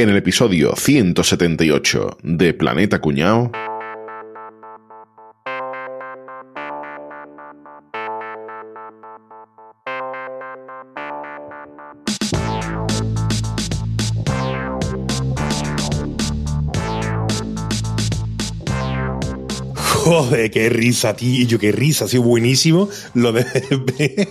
En el episodio 178 de Planeta Cuñao. Joder, qué risa, tío, qué risa, ha sido buenísimo lo de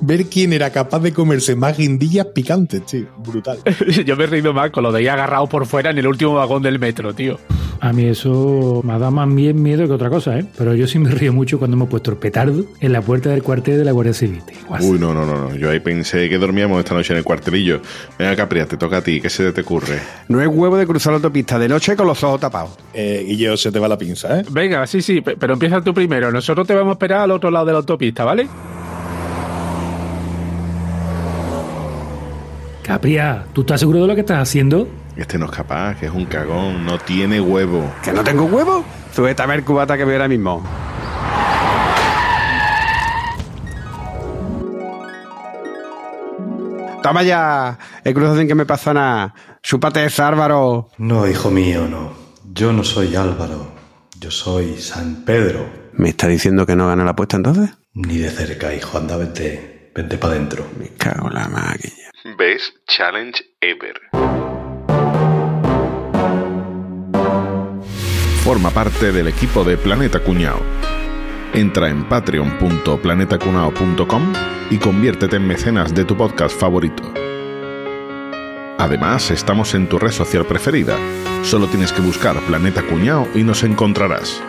ver, quién era capaz de comerse más guindillas picantes, tío. Brutal. Yo me he reído más con lo de ahí agarrado por fuera en el último vagón del metro, tío. A mí eso me ha dado más bien miedo que otra cosa, ¿eh? Pero yo sí me río mucho cuando hemos puesto el petardo en la puerta del cuartel de la Guardia Civil. Uy, no, no, no, no. Yo ahí pensé que dormíamos esta noche en el cuartelillo. Venga, Capria, te toca a ti. ¿Qué se te ocurre? No es huevo de cruzar la autopista de noche con los ojos tapados. Eh, y yo se te va la pinza, ¿eh? Venga, sí, sí, pe- pero empieza tú primero. Nosotros te vamos a esperar al otro lado de la autopista, ¿vale? Capria, ¿tú estás seguro de lo que estás haciendo? Este no es capaz, que es un cagón. No tiene huevo. ¿Que no tengo huevo? Súbete a ver cubata que veo ahora mismo. Toma ya, el cruzo sin que me pasa nada. Chúpate ese Álvaro. No, hijo mío, no. Yo no soy Álvaro. Yo soy San Pedro. ¿Me está diciendo que no gana la apuesta entonces? Ni de cerca, hijo. Anda, vente. Vente para adentro. Me cago en la máquina. Best Challenge Ever. Forma parte del equipo de Planeta Cuñao. Entra en patreon.planetacunao.com y conviértete en mecenas de tu podcast favorito. Además, estamos en tu red social preferida. Solo tienes que buscar Planeta Cuñao y nos encontrarás.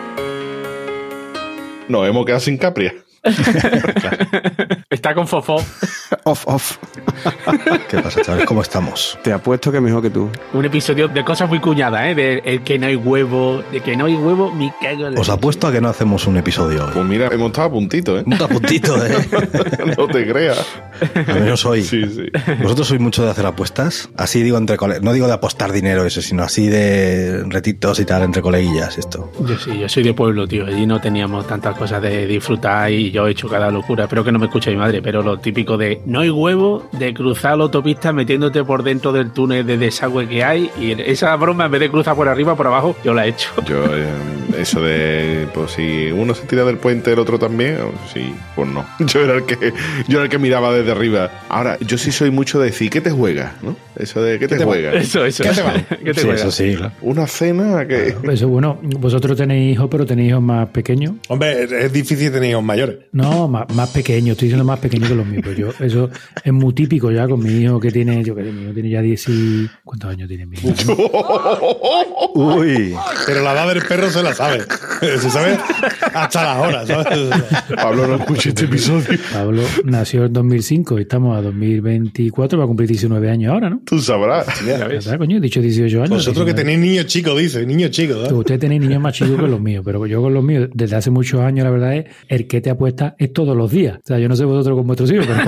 Nos hemos quedado sin Capria. Está con Fofó. Off, off. ¿Qué pasa, chavales? ¿Cómo estamos? Te apuesto que mejor que tú. Un episodio de cosas muy cuñadas, ¿eh? De el que no hay huevo, de que no hay huevo, mi cago en la Os apuesto a que no hacemos un episodio hoy. Pues mira, hemos estado a puntito, ¿eh? Un puntito, ¿eh? no te creas. Al menos hoy. Sí, sí. ¿Vosotros sois mucho de hacer apuestas? Así digo entre colegas. No digo de apostar dinero eso, sino así de retitos y tal entre coleguillas esto. Yo sí, yo soy de pueblo, tío. Allí no teníamos tantas cosas de disfrutar y yo he hecho cada locura. Espero que no me escuche mi madre, pero lo típico de no hay huevo, de cruzar la autopista metiéndote por dentro del túnel de desagüe que hay. Y esa broma, en vez de cruzar por arriba, por abajo, yo la he hecho. Yo, eh, eso de, pues si uno se tira del puente, el otro también, sí, pues no. Yo era el que, yo era el que miraba desde arriba. Ahora, yo sí soy mucho de decir, ¿qué te juegas? ¿no? Eso de, ¿qué te, juegas? Eso, eso. ¿Qué te va? ¿Qué te sí, juegas? eso sí, claro. Una cena que... Eso, bueno, vosotros tenéis hijos, pero tenéis hijos más pequeños. Hombre, es- difícil tener hijos mayores. No, más, más pequeños, estoy diciendo más pequeños que los míos. Pero yo, eso es muy típico ya con mi hijo que tiene, yo que sé, mi hijo tiene ya 10 y... ¿Cuántos años tiene mi hijo? Uy. Pero la edad del perro se la sabe. Se sabe hasta las horas, ¿sabes? Pablo no escuche este episodio. Pablo nació en 2005 y estamos a 2024, va a cumplir 19 años ahora, ¿no? Tú sabrás. Ya ves. ¿Verdad, coño? He dicho 18 años. Vosotros que 19. tenéis niños chicos, dice, niños chicos, ¿sabes? Ustedes tenéis niños más chicos que los míos, pero yo con los míos, desde hace muchos años, la verdad es, el que te apuesta es todos los días. O sea, yo no sé vosotros con vuestros hijos, pero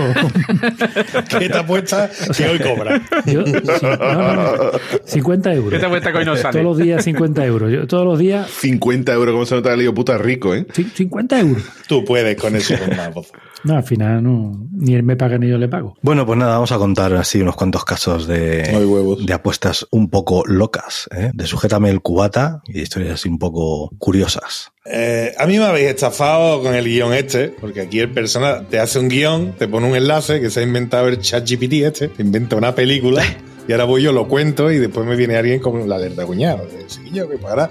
¿Qué te apuesta que hoy cobra? yo, no, no, no, 50 euros. ¿Qué te apuesta que hoy no sale? Todos los días 50 euros. Yo todos los días 50 euros, ¿cómo se nota el lío puta rico, eh? ci- 50 euros. Tú puedes con eso con más voz. No, al final no, ni él me paga ni yo le pago. Bueno, pues nada, vamos a contar así unos cuantos casos de, No hay huevos. de apuestas un poco locas, ¿eh? de sujétame el cubata y historias así un poco curiosas. Eh, a mí me habéis estafado con el guion este, porque aquí el persona te hace un guion, te pone un enlace que se ha inventado el chat GPT este, te inventa una película y ahora voy yo, lo cuento y después me viene alguien con la alerta cuñado. Sí, yo que para.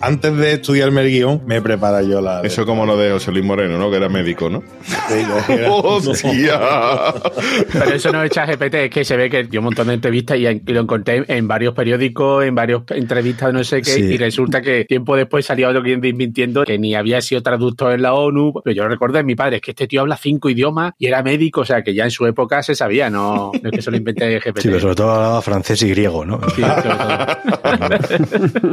Antes de estudiarme el guion, me prepara yo la. Eso como lo de José Luis Moreno, ¿no? Que era médico, ¿no? ¡Hostia! Pero eso no es ChatGPT, es que se ve que dio un montón de entrevistas y, lo encontré en varios periódicos, en varias entrevistas, no sé qué, Sí. y resulta que tiempo después salía otro cliente desmintiendo que ni había sido traductor en la ONU. Pero yo recuerdo de mi padre, es que este tío habla cinco idiomas y era médico, o sea que ya en su época se sabía, no, no es que se lo inventé GPT. Sí, pero sobre todo hablaba francés y griego, ¿no? Sí.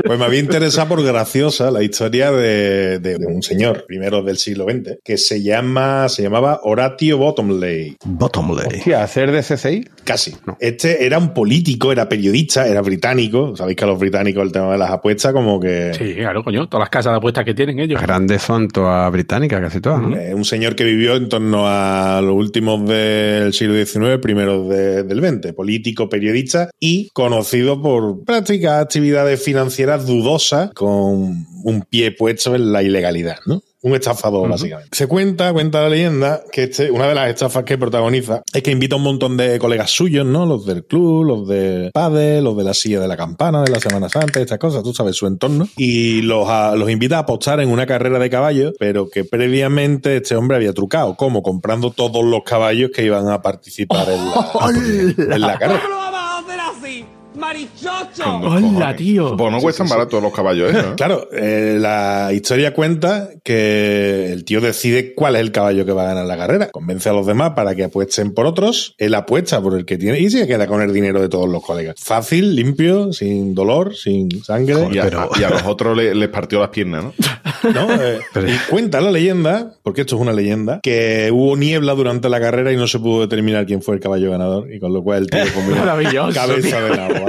Pues me había interesado por graciosa la historia de, de- de un señor, primero del siglo XX, que se llama, se llamaba Horatio Bottomley. Bottomley. Hostia, hacer de CCI. Casi. Este era un político, era periodista, era británico. Sabéis que a los británicos el tema de las apuestas como que... Sí, claro, coño, todas las casas de apuestas que tienen ellos. Grandes son todas británicas, casi todas, ¿no? Eh, un señor que vivió en torno a los últimos del siglo XIX, primeros de- del XX. Político, periodista, y conocido por prácticas actividades financieras dudosas con un pie puesto en la ilegalidad, ¿no? Un estafador, básicamente. Se cuenta, cuenta la leyenda, que este, una de las estafas que protagoniza es que invita a un montón de colegas suyos, ¿no? Los del club, los de padre, los de la silla de la campana, de la Semana Santa, estas cosas, tú sabes, su entorno. Y los, a- los invita a apostar en una carrera de caballos, pero que previamente este hombre había trucado. ¿Cómo? Comprando todos los caballos que iban a participar en la, en la carrera. Marichocho? Hola, tío. Pues no cuestan baratos los caballos, ¿eh? Claro, eh, la historia cuenta que el tío decide cuál es el caballo que va a ganar la carrera. Convence a los demás para que apuesten por otros. Él apuesta por el que tiene y se queda con el dinero de todos los colegas. Fácil, limpio, sin dolor, sin sangre. Y a, Pero- y a los otros le- les partió las piernas, ¿no? ¿no? Eh, y cuenta la leyenda, porque esto es una leyenda, que hubo niebla durante la carrera y no se pudo determinar quién fue el caballo ganador. Y con lo cual el tío comió Maravilloso, cabeza de agua.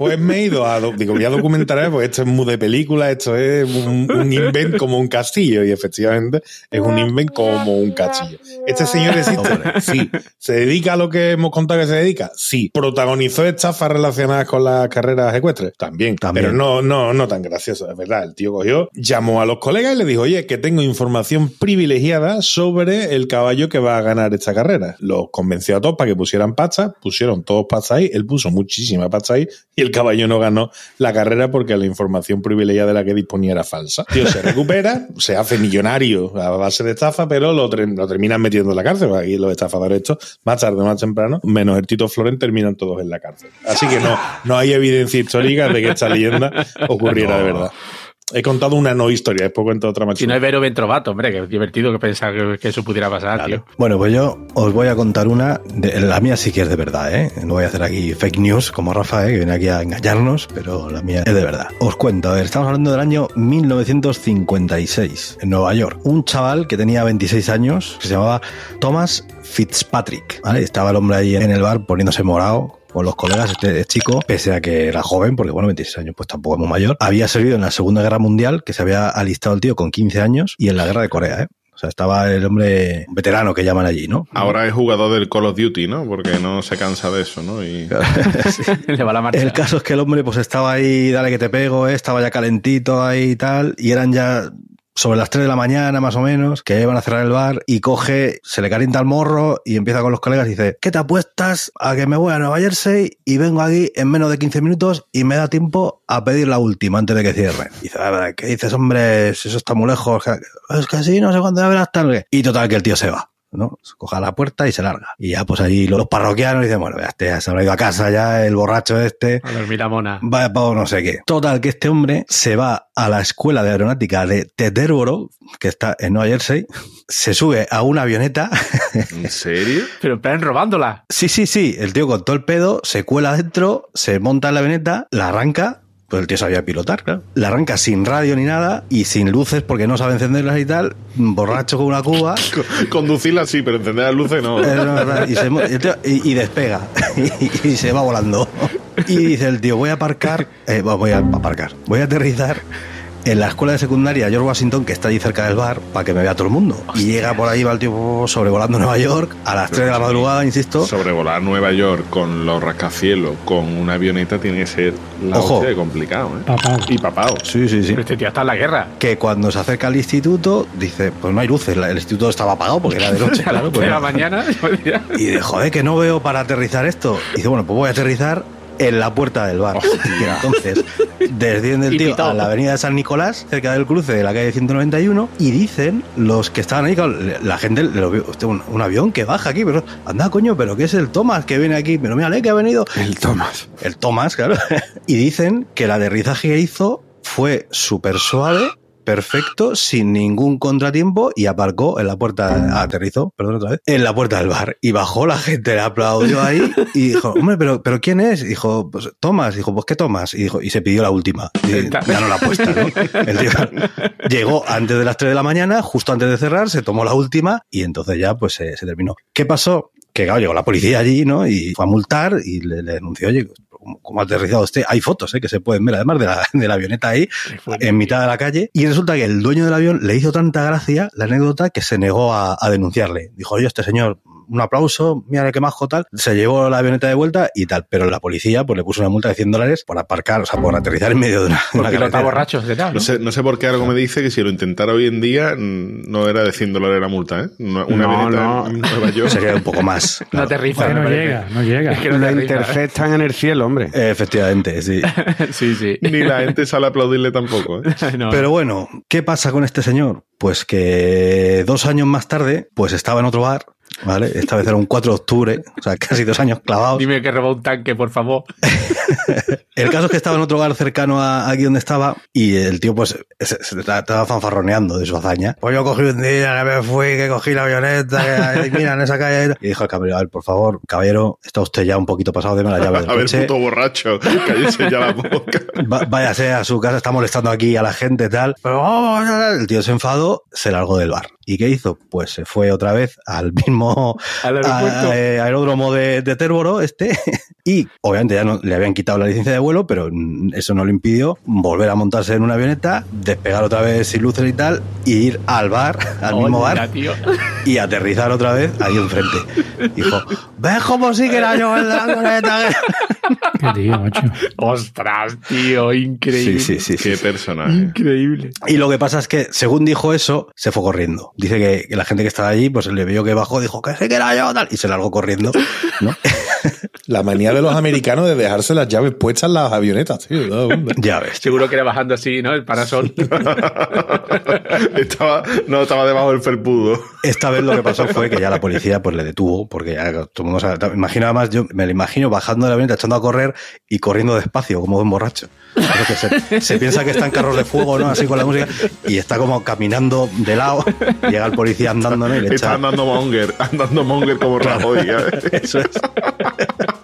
Pues me he ido a. Digo, voy a documentar, pues esto es muy de película, esto es un, un invent como un castillo. Y efectivamente es un invent como un castillo. Este señor existe. Sí. ¿Se dedica a lo que hemos contado que se dedica? Sí. ¿Protagonizó estafas relacionadas con las carreras ecuestres? También. También. Pero no, no, no tan gracioso, es verdad. El tío cogió, llamó a los colegas y le dijo, oye, que tengo información privilegiada sobre el caballo que va a ganar esta carrera. Los convenció a todos para que pusieran pasta, pusieron todos pasta ahí, él puso muchísima pasta ahí y el caballo no ganó la carrera porque la información privilegiada de la que disponía era falsa. Tío se recupera, se hace millonario a base de estafa, pero lo, lo terminan metiendo en la cárcel. Aquí los estafadores estos, más tarde o más temprano, menos el Tito Floren, terminan todos en la cárcel. Así que no, no hay evidencia histórica de que esta leyenda ocurriera de verdad. He contado una no historia, después cuento otra más Si no es Vero Ventrovato, hombre, que es divertido que pensar que, que eso pudiera pasar, tío. Bueno, pues yo os voy a contar una. De, la mía sí que es de verdad, ¿eh? No voy a hacer aquí fake news como Rafa, ¿eh? que viene aquí a engañarnos, pero la mía es de verdad. Os cuento, a ver, estamos hablando del año 1956, en Nueva York. Un chaval que tenía 26 años, que se llamaba Thomas Fitzpatrick, ¿vale? Estaba el hombre ahí en el bar poniéndose morado, con los colegas, este chico, pese a que era joven, porque bueno, 26 años pues tampoco es muy mayor, había servido en la Segunda Guerra Mundial, que se había alistado el tío con 15 años, y en la Guerra de Corea, ¿eh? O sea, estaba el hombre veterano que llaman allí, ¿no? Ahora es jugador del Call of Duty, ¿no? Porque no se cansa de eso, ¿no? Y Le va la marcha. El caso es que el hombre pues estaba ahí, dale que te pego, ¿eh? estaba ya calentito ahí y tal, y eran ya sobre las 3 de la mañana más o menos, que iban a cerrar el bar y coge, se le calienta el morro y empieza con los colegas y dice, ¿qué te apuestas a que me voy a Nueva Jersey y vengo aquí en menos de 15 minutos y me da tiempo a pedir la última antes de que cierren? Y dice, "A ver, ¿qué dices, hombre? Eso está muy lejos. Es que sí, no sé cuándo verás tarde. Y total que el tío se va. ¿No? Se coja la puerta y se larga. Y ya, pues ahí los parroquianos dicen, bueno, ya, este ya se habrá ido a casa ya, el borracho este, A dormir la mona. vaya pavo no sé qué. Total, que este hombre se va a la escuela de aeronáutica de Teterboro, que está en Nueva Jersey, se sube a una avioneta. ¿En serio? Pero plan robándola. sí, sí, sí, el tío con todo el pedo, se cuela dentro, se monta en la avioneta, la arranca. Pues el tío sabía pilotar, claro. La arranca sin radio ni nada y sin luces porque no sabe encenderlas y tal. Borracho con una cuba. Conducirla sí, pero encender las luces no. Eh, y, se el tío- y- y despega y, y se va volando. Y dice el tío, voy a aparcar, eh, voy a aparcar, voy a aterrizar en la escuela de secundaria George Washington, que está allí cerca del bar, para que me vea todo el mundo. Y llega por ahí, va el tío sobrevolando Nueva York a las 3 de la madrugada, insisto. Sobrevolar Nueva York con los rascacielos, con una avioneta, tiene que ser la Ojo. de complicado, ¿eh? Papao. Y papado. Sí, sí, sí. Pero este tío está en la guerra. Que cuando se acerca al instituto, dice, pues no hay luces, el instituto estaba apagado porque era de noche, A las claro. tres de pues la mañana. Y de joder, que no veo para aterrizar esto. Y dice, bueno, pues voy a aterrizar en la puerta del bar. Entonces desciende el tío a la avenida de San Nicolás, cerca del cruce de la calle 191, y dicen los que estaban ahí, claro, la gente lo vio, "Hostia, un, un avión que baja aquí, pero anda, coño, pero ¿qué es el Thomas que viene aquí? Pero mírale que ha venido. El Thomas. El Thomas, claro. y dicen que el aterrizaje que hizo fue súper suave, perfecto, sin ningún contratiempo y aparcó en la puerta, aterrizó, perdón otra vez, en la puerta del bar. Y bajó la gente, le aplaudió ahí y dijo, hombre, pero, pero ¿quién es? Dijo, pues Thomas. Dijo, pues ¿qué Thomas? Y, dijo, y se pidió la última. Y ya no la apuesta, ¿no? El tío llegó antes de las 3 de la mañana, justo antes de cerrar, se tomó la última y entonces ya pues se, se terminó. ¿Qué pasó? Que claro, llegó la policía allí, ¿no? Y fue a multar y le, le denunció, oye, ¿cómo, cómo ha aterrizado usted? Hay fotos, ¿eh? Que se pueden ver, además de la, de la avioneta ahí, en mitad de la calle. Y resulta que el dueño del avión le hizo tanta gracia la anécdota que se negó a, a denunciarle. Dijo, oye, este señor, un aplauso, mira qué majo tal. Se llevó la avioneta de vuelta y tal, pero la policía pues le puso una multa de 100 dólares por aparcar, o sea, por aterrizar en medio de una, una Porque lo está borracho, ¿qué tal? No sé, no sé por qué algo me dice que si lo intentara hoy en día no era de 100 dólares la multa, ¿eh? Una, una No, avioneta no. en Nueva York. Sería un poco más. No claro. aterriza. Que me no parece. llega, no llega. Es que no aterriza. interceptan en el cielo, hombre. Eh, Efectivamente, sí. sí, sí. Ni la gente sale a aplaudirle tampoco, ¿eh? No. Pero bueno, ¿qué pasa con este señor? Pues que dos años más tarde, pues estaba en otro bar, ¿vale? Esta vez era un 4 de octubre, o sea, casi dos años clavados. Dime que roba un tanque, por favor. El caso es que estaba en otro bar cercano a aquí donde estaba y el tío pues se, se estaba fanfarroneando de su hazaña. Pues yo cogí un día que me fui, que cogí la avioneta, que mira en esa calle. Y dijo al caballero, a ver, por favor, caballero, está usted ya un poquito pasado, deme la llave del A ver, coche. puto borracho, cállese ya la boca. Va- váyase a su casa, está molestando aquí a la gente tal. Pero vamos, el tío se enfadó, se largó del bar. ¿Y qué hizo? Pues se fue otra vez al mismo Al aeropuerto. a- eh, aeródromo de, de Térboro, este, y obviamente ya no, le habían quitado la licencia de vuelo, pero mm, eso no le impidió volver a montarse en una avioneta, despegar otra vez sin luces y tal, y ir al bar, al mismo bar, tío. y aterrizar otra vez ahí enfrente. Dijo, ¿ves cómo sí que era yo en la avioneta? Qué tío, macho. Ostras, tío, increíble. Sí, sí, sí, sí. Qué personaje. Increíble. Y lo que pasa es que, según dijo eso, se fue corriendo. Dice que, que la gente que estaba allí, pues le vio que bajó, dijo que sí que era yo, tal, y se largó corriendo, ¿no? La manía de los americanos de dejarse las llaves puestas en las avionetas, tío. Ya ves. Seguro que era bajando así, ¿no? El parasol. estaba, no, estaba debajo del felpudo. Esta vez lo que pasó fue que ya la policía pues le detuvo, porque ya todo el mundo sabe, imagino además, yo me lo imagino bajando de la avioneta, echando a correr y corriendo despacio, como un borracho. Que se, se piensa que está en carros de fuego, ¿no? Así con la música, y está como caminando de lado, llega el policía andando, ¿no? Y le Está andando monger, andando monger como Rajoy. ¿sabes? Eso es.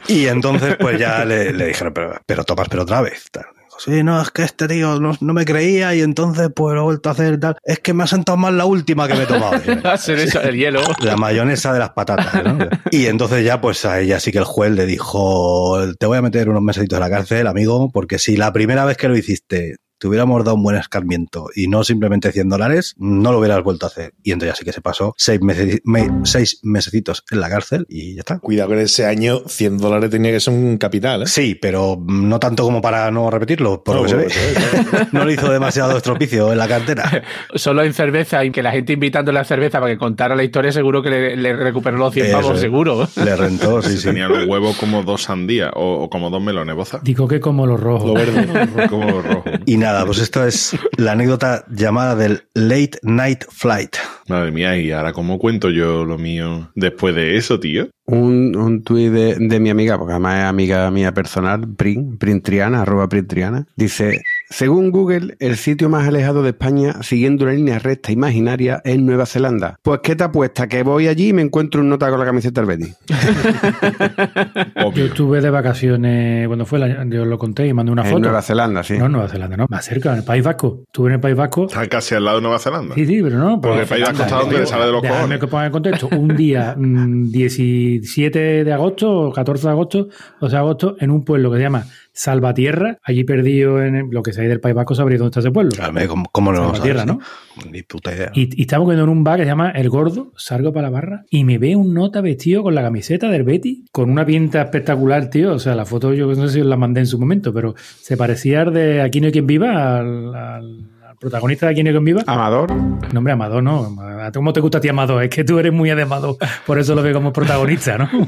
Y entonces, pues ya le, le dijeron, pero, pero tomas, pero otra vez. Tal. Sí, no, es que este tío no, no me creía y entonces pues lo he vuelto a hacer y tal. Es que me ha sentado mal la última que me he tomado. El hielo. La mayonesa de las patatas, ¿no? Y entonces ya, pues a ella sí que el juez le dijo, te voy a meter unos mesecitos en la cárcel, amigo, porque si la primera vez que lo hiciste te hubiéramos dado un buen escarmiento y no simplemente 100 dólares, no lo hubieras vuelto a hacer. Y entonces ya sí que se pasó seis, meses, me- seis mesecitos en la cárcel y ya está. Cuidado que ese año 100 dólares tenía que ser un capital, ¿eh? Sí, pero no tanto como para no repetirlo, por No, lo que se ve. No le hizo demasiado estropicio en la cartera. Solo en cerveza y que la gente invitándole a cerveza para que contara la historia, seguro que le, le recuperó los 100 Eso pavos, seguro. Le rentó, sí, sí. Tenía los huevos como dos sandías o, o como dos melones, boza. Digo que como los rojos. Lo verde. como los rojos. Y nada, pues esto es la anécdota llamada del Late Night Flight. Madre mía, y ahora cómo cuento yo lo mío después de eso, tío. Un, un tuit de, de mi amiga, porque además es amiga mía personal, Prin, Printriana, arroba Printriana, dice, según Google, el sitio más alejado de España, siguiendo una línea recta imaginaria, es Nueva Zelanda. Pues ¿qué te apuesta? Que voy allí y me encuentro un nota con la camiseta del Betis. Yo estuve de vacaciones, cuando fue, la, yo lo conté y mandé una En foto. Nueva Zelanda, sí. No, Nueva Zelanda, no. Más cerca, en el País Vasco. Estuve en el País Vasco. Está casi al lado de Nueva Zelanda. Sí, sí, pero no. Porque pues, el País Vasco está donde le sale de los cojones. que ponga en contexto. Un día, mm, 17 de agosto o 14 de agosto, o sea, agosto, en un pueblo que se llama Salvatierra, allí perdido en lo que sea del País Vasco, sabría dónde está ese pueblo. Claro, ¿Cómo, cómo no lo Salvatierra, sabes, ¿no? Ni puta idea. Y, y estamos comiendo en un bar que se llama El Gordo, salgo para la barra y me ve un nota vestido con la camiseta del Betty, con una pinta espectacular, tío. O sea, la foto yo no sé si la mandé en su momento, pero se parecía al de Aquí no hay quien viva, al protagonista de Aquí no hay quien viva. Amador. No, hombre, Amador, no. ¿Cómo te gusta a ti Amador? Es que tú eres muy de Amador, por eso lo veo como protagonista, ¿no?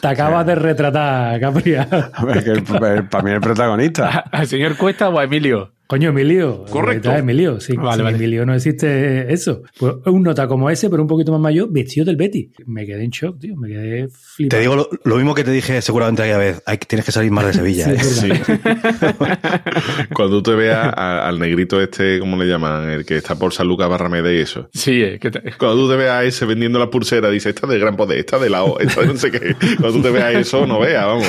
te acabas de retratar, Capria. Para mí el protagonista. ¿Al señor Cuesta o a Emilio? Coño, Emilio. Correcto. Emilio, sí. Vale, sin vale. Emilio no existe eso. Pues un nota como ese, pero un poquito más mayor, vestido del Betty. Me quedé en shock, tío. Me quedé flipado. Te digo lo, lo mismo que te dije seguramente aquella vez. Hay, tienes que salir más de Sevilla. Sí, ¿eh? es verdad. Cuando tú te veas a- al negrito este, ¿cómo le llaman? El que está por San Lucas Barrameda y eso. Sí, eh, que te- Cuando tú te veas a ese vendiendo la pulsera, dice, esta es de gran poder, esta de la O, esta de no sé qué. Cuando tú te veas eso, no veas, vamos.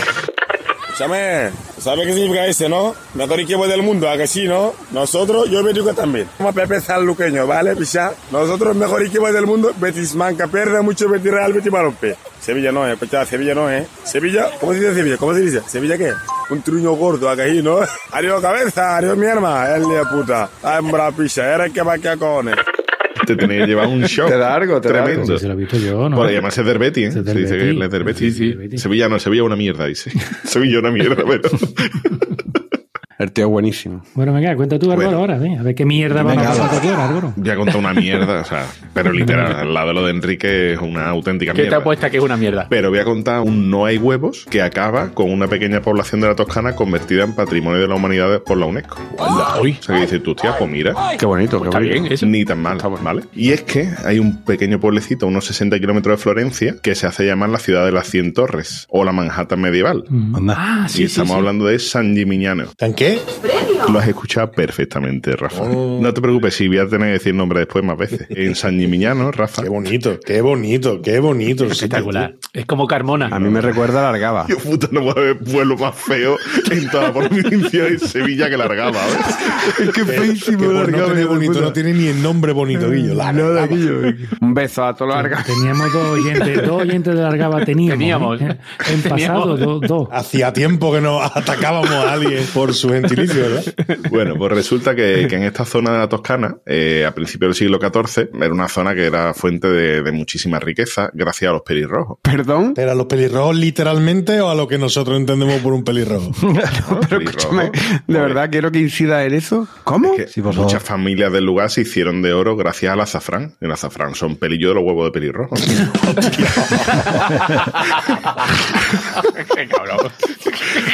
Escúchame, ¿sabes qué significa ese, no? Mejor equipo del mundo, ¿a que sí, no? Nosotros, yo digo también. Como Pepe Sanluqueño, ¿vale, picha? Nosotros, mejor equipo del mundo, Betis Manca, pierde mucho Betis Real, Betis Balompié. Sevilla no, eh, picha, Sevilla no, eh. Sevilla, ¿cómo se dice Sevilla? ¿Cómo se dice? ¿Sevilla qué? Un truño gordo, ¿a que sí, no? Adiós, cabeza, adiós, mi hermana, el de puta. Hembra, picha, era el que va a cojones. Te tenía que llevar un shock. Te da algo, te da tremendo. algo. Si se lo he visto yo, ¿no? Por además es del Betis, ¿eh? Se dice que es del Betis. Sí, sí. Sevilla no, Sevilla una mierda, dice. Sevilla una mierda, pero... El tío es buenísimo. Bueno, venga, cuenta tú, Álvaro, Bueno. ahora. ven, a ver qué mierda vamos a Venga, contar Álvaro. Voy a contar una mierda, o sea, pero literal, al lado de lo de Enrique es una auténtica ¿Qué te mierda. apuesta que es una mierda? Pero voy a contar un no hay huevos que acaba con una pequeña población de la Toscana convertida en patrimonio de la humanidad por la UNESCO. Uy, O sea, que dices tú, tía, pues mira, Qué bonito, qué está bonito. bien eso. ni tan mal, ¿vale? Y es que hay un pequeño pueblecito, a unos 60 kilómetros de Florencia, que se hace llamar la ciudad de las 100 torres, o la Manhattan medieval. Mm. Anda. Ah, sí, y sí, estamos sí. hablando de San Gimignano. ¿Tan qué? Lo has escuchado perfectamente, Rafa. Oh. No te preocupes, si voy a tener que decir nombre después más veces. En San Gimignano, Rafa. Qué bonito, qué bonito, qué bonito. Espectacular. Es como Carmona. A mí me recuerda a Largaba. Yo puta no puedo haber pueblo más feo en toda la provincia de Sevilla que largaba, ¿ves? Qué tío. Que por no tener bonito, no tiene ni el nombre bonito, Guillo. Nada, Largaba. Guillo. Un beso a todo Larga. Teníamos dos oyentes, dos oyentes de Largaba teníamos. Teníamos. ¿eh? En Teníamos. pasado, dos. dos. Hacía tiempo que no atacábamos a alguien por su gentilicio, ¿verdad? Bueno, pues resulta que, que en esta zona de la Toscana, eh, a principios del siglo XIV, era una zona que era fuente de, de muchísima riqueza gracias a los pelirrojos. Perdón. ¿Pero a los pelirrojos literalmente o a lo que nosotros entendemos por un pelirrojo? Pero escúchame, de verdad quiero que incida en eso. ¿Cómo? Que Sí, por favor. muchas familias del lugar se hicieron de oro gracias al azafrán. El azafrán son pelillos de los huevos de pelirrojo. Qué cabrón.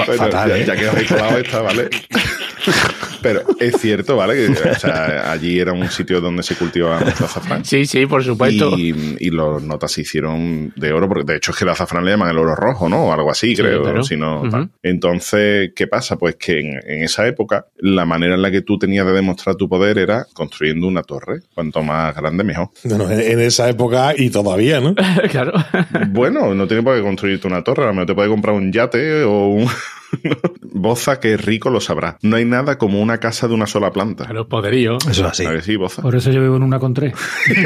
Bueno, Fatal, ya, ¿eh? ya que os he colado esta, ¿vale? Pero es cierto, ¿vale? Que o sea, allí era un sitio donde se cultivaba mucho azafrán. Sí, sí, por supuesto. Y, y los notas se hicieron de oro, porque de hecho es que el azafrán le llaman el oro rojo, ¿no? O algo así, Sí, creo. claro. Si no. Entonces, ¿qué pasa? Pues que en, en esa época, la manera en la que tú tenías de demostrar tu poder era construyendo una torre. Cuanto más grande, mejor. Bueno, en, en esa época y todavía, ¿no? claro. Bueno, no tiene por qué construirte una torre, a lo mejor te puede comprar un yate o un. Boza, que es rico, lo sabrá. No hay nada como una casa de una sola planta. A los poderíos. Eso es así. ¿A que sí, Boza? Por eso yo vivo en una con tres.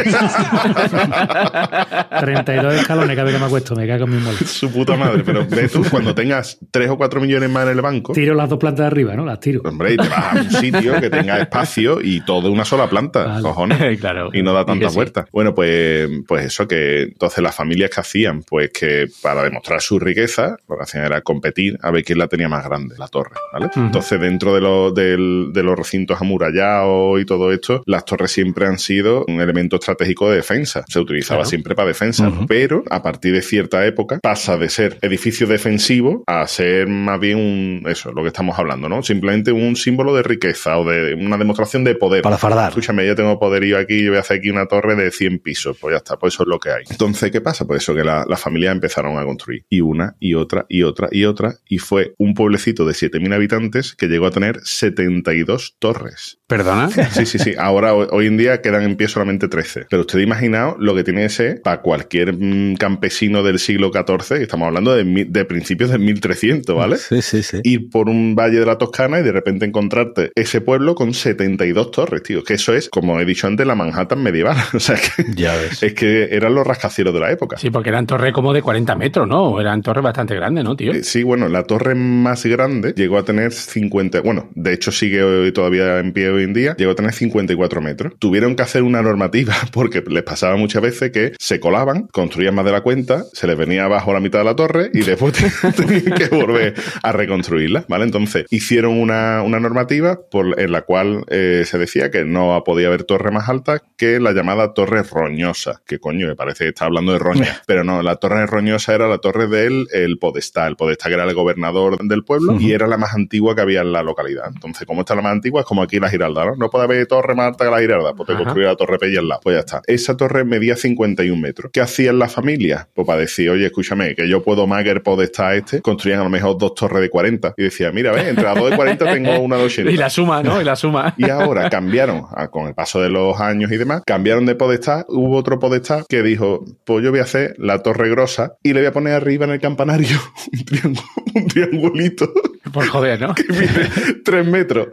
32 escalones cada vez que me acuesto, me cago en mi mole. Su puta madre. Pero ve tú, cuando tengas 3 o 4 millones más en el banco, Tiro las dos plantas de arriba, ¿no? Las tiro. hombre, y te vas a un sitio que tenga espacio y todo de una sola planta, Vale. cojones. claro. Y no da tantas sí. vueltas. Bueno, pues, pues eso que entonces las familias que hacían, pues que para demostrar su riqueza, lo que hacían era competir a ver quién la tenía más grande, la torre, ¿vale? Entonces dentro de, los del- de los recintos amurallados y todo esto, las torres siempre han sido un elemento estratégico de defensa. Se utilizaba Claro. siempre para defensa, pero a partir de cierta época pasa de ser edificio defensivo a ser más bien un, eso, lo que estamos hablando, ¿no? Simplemente un símbolo de riqueza o de una demostración de poder. Para fardar. Escúchame, yo tengo poderío aquí, yo voy a hacer aquí una torre de 100 pisos, pues ya está, pues eso es lo que hay. Entonces, ¿qué pasa? Pues eso, que la- las familias empezaron a construir. Y una, y otra, y otra, y otra, y fue un pueblecito de 7.000 habitantes que llegó a tener 72 torres. ¿Perdona? Sí, sí, sí. Ahora, hoy, en día quedan en pie solamente 13. Pero usted imaginaos lo que tiene ese para cualquier mm, campesino del siglo XIV, que estamos hablando de, de principios de 1300, ¿vale? Sí, sí, sí. ir por un valle de la Toscana y de repente encontrarte ese pueblo con 72 torres, tío. Que eso es, como he dicho antes, la Manhattan medieval. O sea, que, Ya ves. es que eran los rascacielos de la época. Sí, porque eran torres como de 40 metros, ¿no? Eran torres bastante grandes, ¿no, tío? Eh, Sí, bueno, la torre más grande llegó a tener 50, bueno, de hecho sigue hoy todavía en pie hoy en día, llegó a tener 54 metros. Tuvieron que hacer una normativa porque les pasaba muchas veces que se colaban, construían más de la cuenta, se les venía abajo la mitad de la torre y después tenían que volver a reconstruirla, ¿vale? Entonces hicieron una, una normativa por, en la cual eh, se decía que no podía haber torre más alta que la llamada torre roñosa, que coño, me parece que está hablando de roña, pero no, la torre roñosa era la torre del el podestá, el podestá que era el gobernador del pueblo y era la más antigua que había en la localidad. Entonces, como esta es la más antigua, es como aquí la Giralda, ¿no? No puede haber torre más alta que la Giralda, pues te Ajá. construye la torre Pella al lado. Pues ya está. Esa torre medía 51 metros. ¿Qué hacían las familias? Pues para decir, oye, escúchame, que yo puedo más que el podestá este, construían a lo mejor dos torres de 40. Y decía, mira, ve, entre las dos de 40 tengo una de 80. Y la suma, ¿no? Y la suma. Y ahora cambiaron, con el paso de los años y demás, cambiaron de podestá. Hubo otro podestá que dijo, pues yo voy a hacer la torre grosa y le voy a poner arriba en el campanario un, triángulo- un triangulito Por joder, ¿no? que mide 3 metros.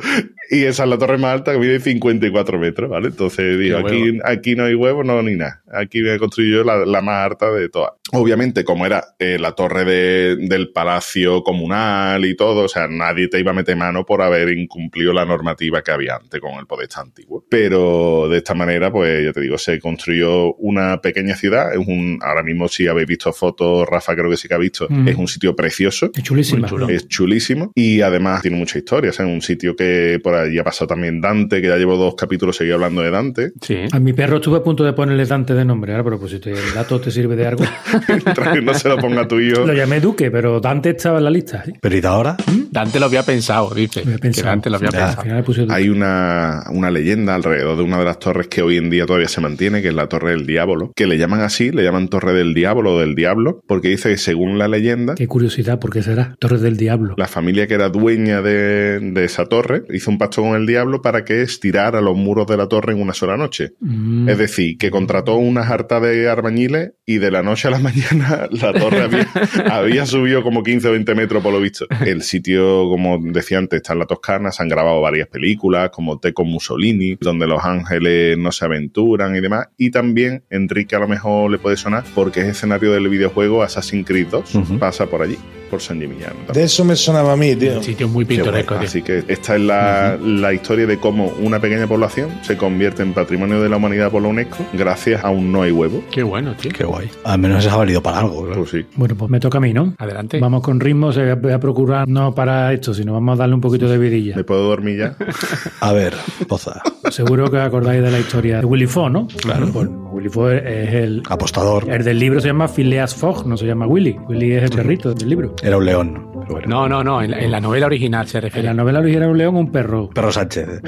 Y esa es la torre más alta que mide 54 metros, ¿vale? Entonces digo, aquí no hay huevo, no, ni nada. Aquí voy a construir yo la, la más alta de todas. Obviamente, como era eh, la torre de- del palacio comunal y todo, o sea, nadie te iba a meter mano por haber incumplido la normativa que había antes con el Podestá antiguo. Pero de esta manera, pues ya te digo, se construyó una pequeña ciudad. Es un, ahora mismo, si habéis visto fotos, Rafa creo que sí que ha visto, Mm. es un sitio precioso. Es chulísima. Es chulísimo y además tiene mucha historia. O sea, es un sitio que por allí ha pasado también Dante, que ya llevo dos capítulos seguí hablando de Dante. Sí. A mi perro estuve a punto de ponerle Dante de nombre, pero pues si te- el dato te sirve de algo. Mientras que no se lo ponga tu hijo. Lo llamé Duque, pero Dante estaba en la lista. ¿sí? Pero ¿y de ahora? Dante lo había pensado, dice. Lo había Que pensado. Dante lo había Ya. Al pensado. Hay una, una leyenda alrededor de una de las torres que hoy en día todavía se mantiene, que es la Torre del Diablo, que le llaman así, le llaman Torre del Diablo o del Diablo, porque dice que según la leyenda, Qué curiosidad, ¿por qué será? Torres del Diablo. la familia que era dueña de, de esa torre hizo un pacto con el diablo para que estirara los muros de la torre en una sola noche. Mm. Es decir, que contrató una jarta de arbañiles y de la noche a la mañana la torre había, había subido como 15 o 20 metros por lo visto. El sitio, como decía antes, está en la Toscana, se han grabado varias películas como Te con Mussolini, donde los ángeles no se aventuran y demás. Y también Enrique a lo mejor le puede sonar porque es escenario del videojuego Assassin's Creed 2, Ujú. pasa por allí, por San Gimignano. De eso me sonaba a mí, tío. Un sitio muy pintoresco. Así que esta es la, la historia de cómo una pequeña población se convierte en patrimonio de la humanidad por la UNESCO gracias a no hay huevo. Qué bueno, tío. Qué guay. Al menos ha valido para algo, claro. Pues sí. Bueno, pues me toca a mí, ¿no? Adelante. Vamos con ritmo, o sea, voy a procurar no para esto, sino vamos a darle un poquito de vidilla. ¿Me puedo dormir ya? A ver, Poza. Seguro que os acordáis de la historia de Willy Fogg, ¿no? Claro. Pues Willy Fogg es el, Apostador. el del libro, se llama Phileas Fogg, no se llama Willy. Willy es el perrito del libro. Era un león. Bueno. No, no, no. En la, en la novela original se En refiere. la novela original era un león o un perro. Perro Sánchez.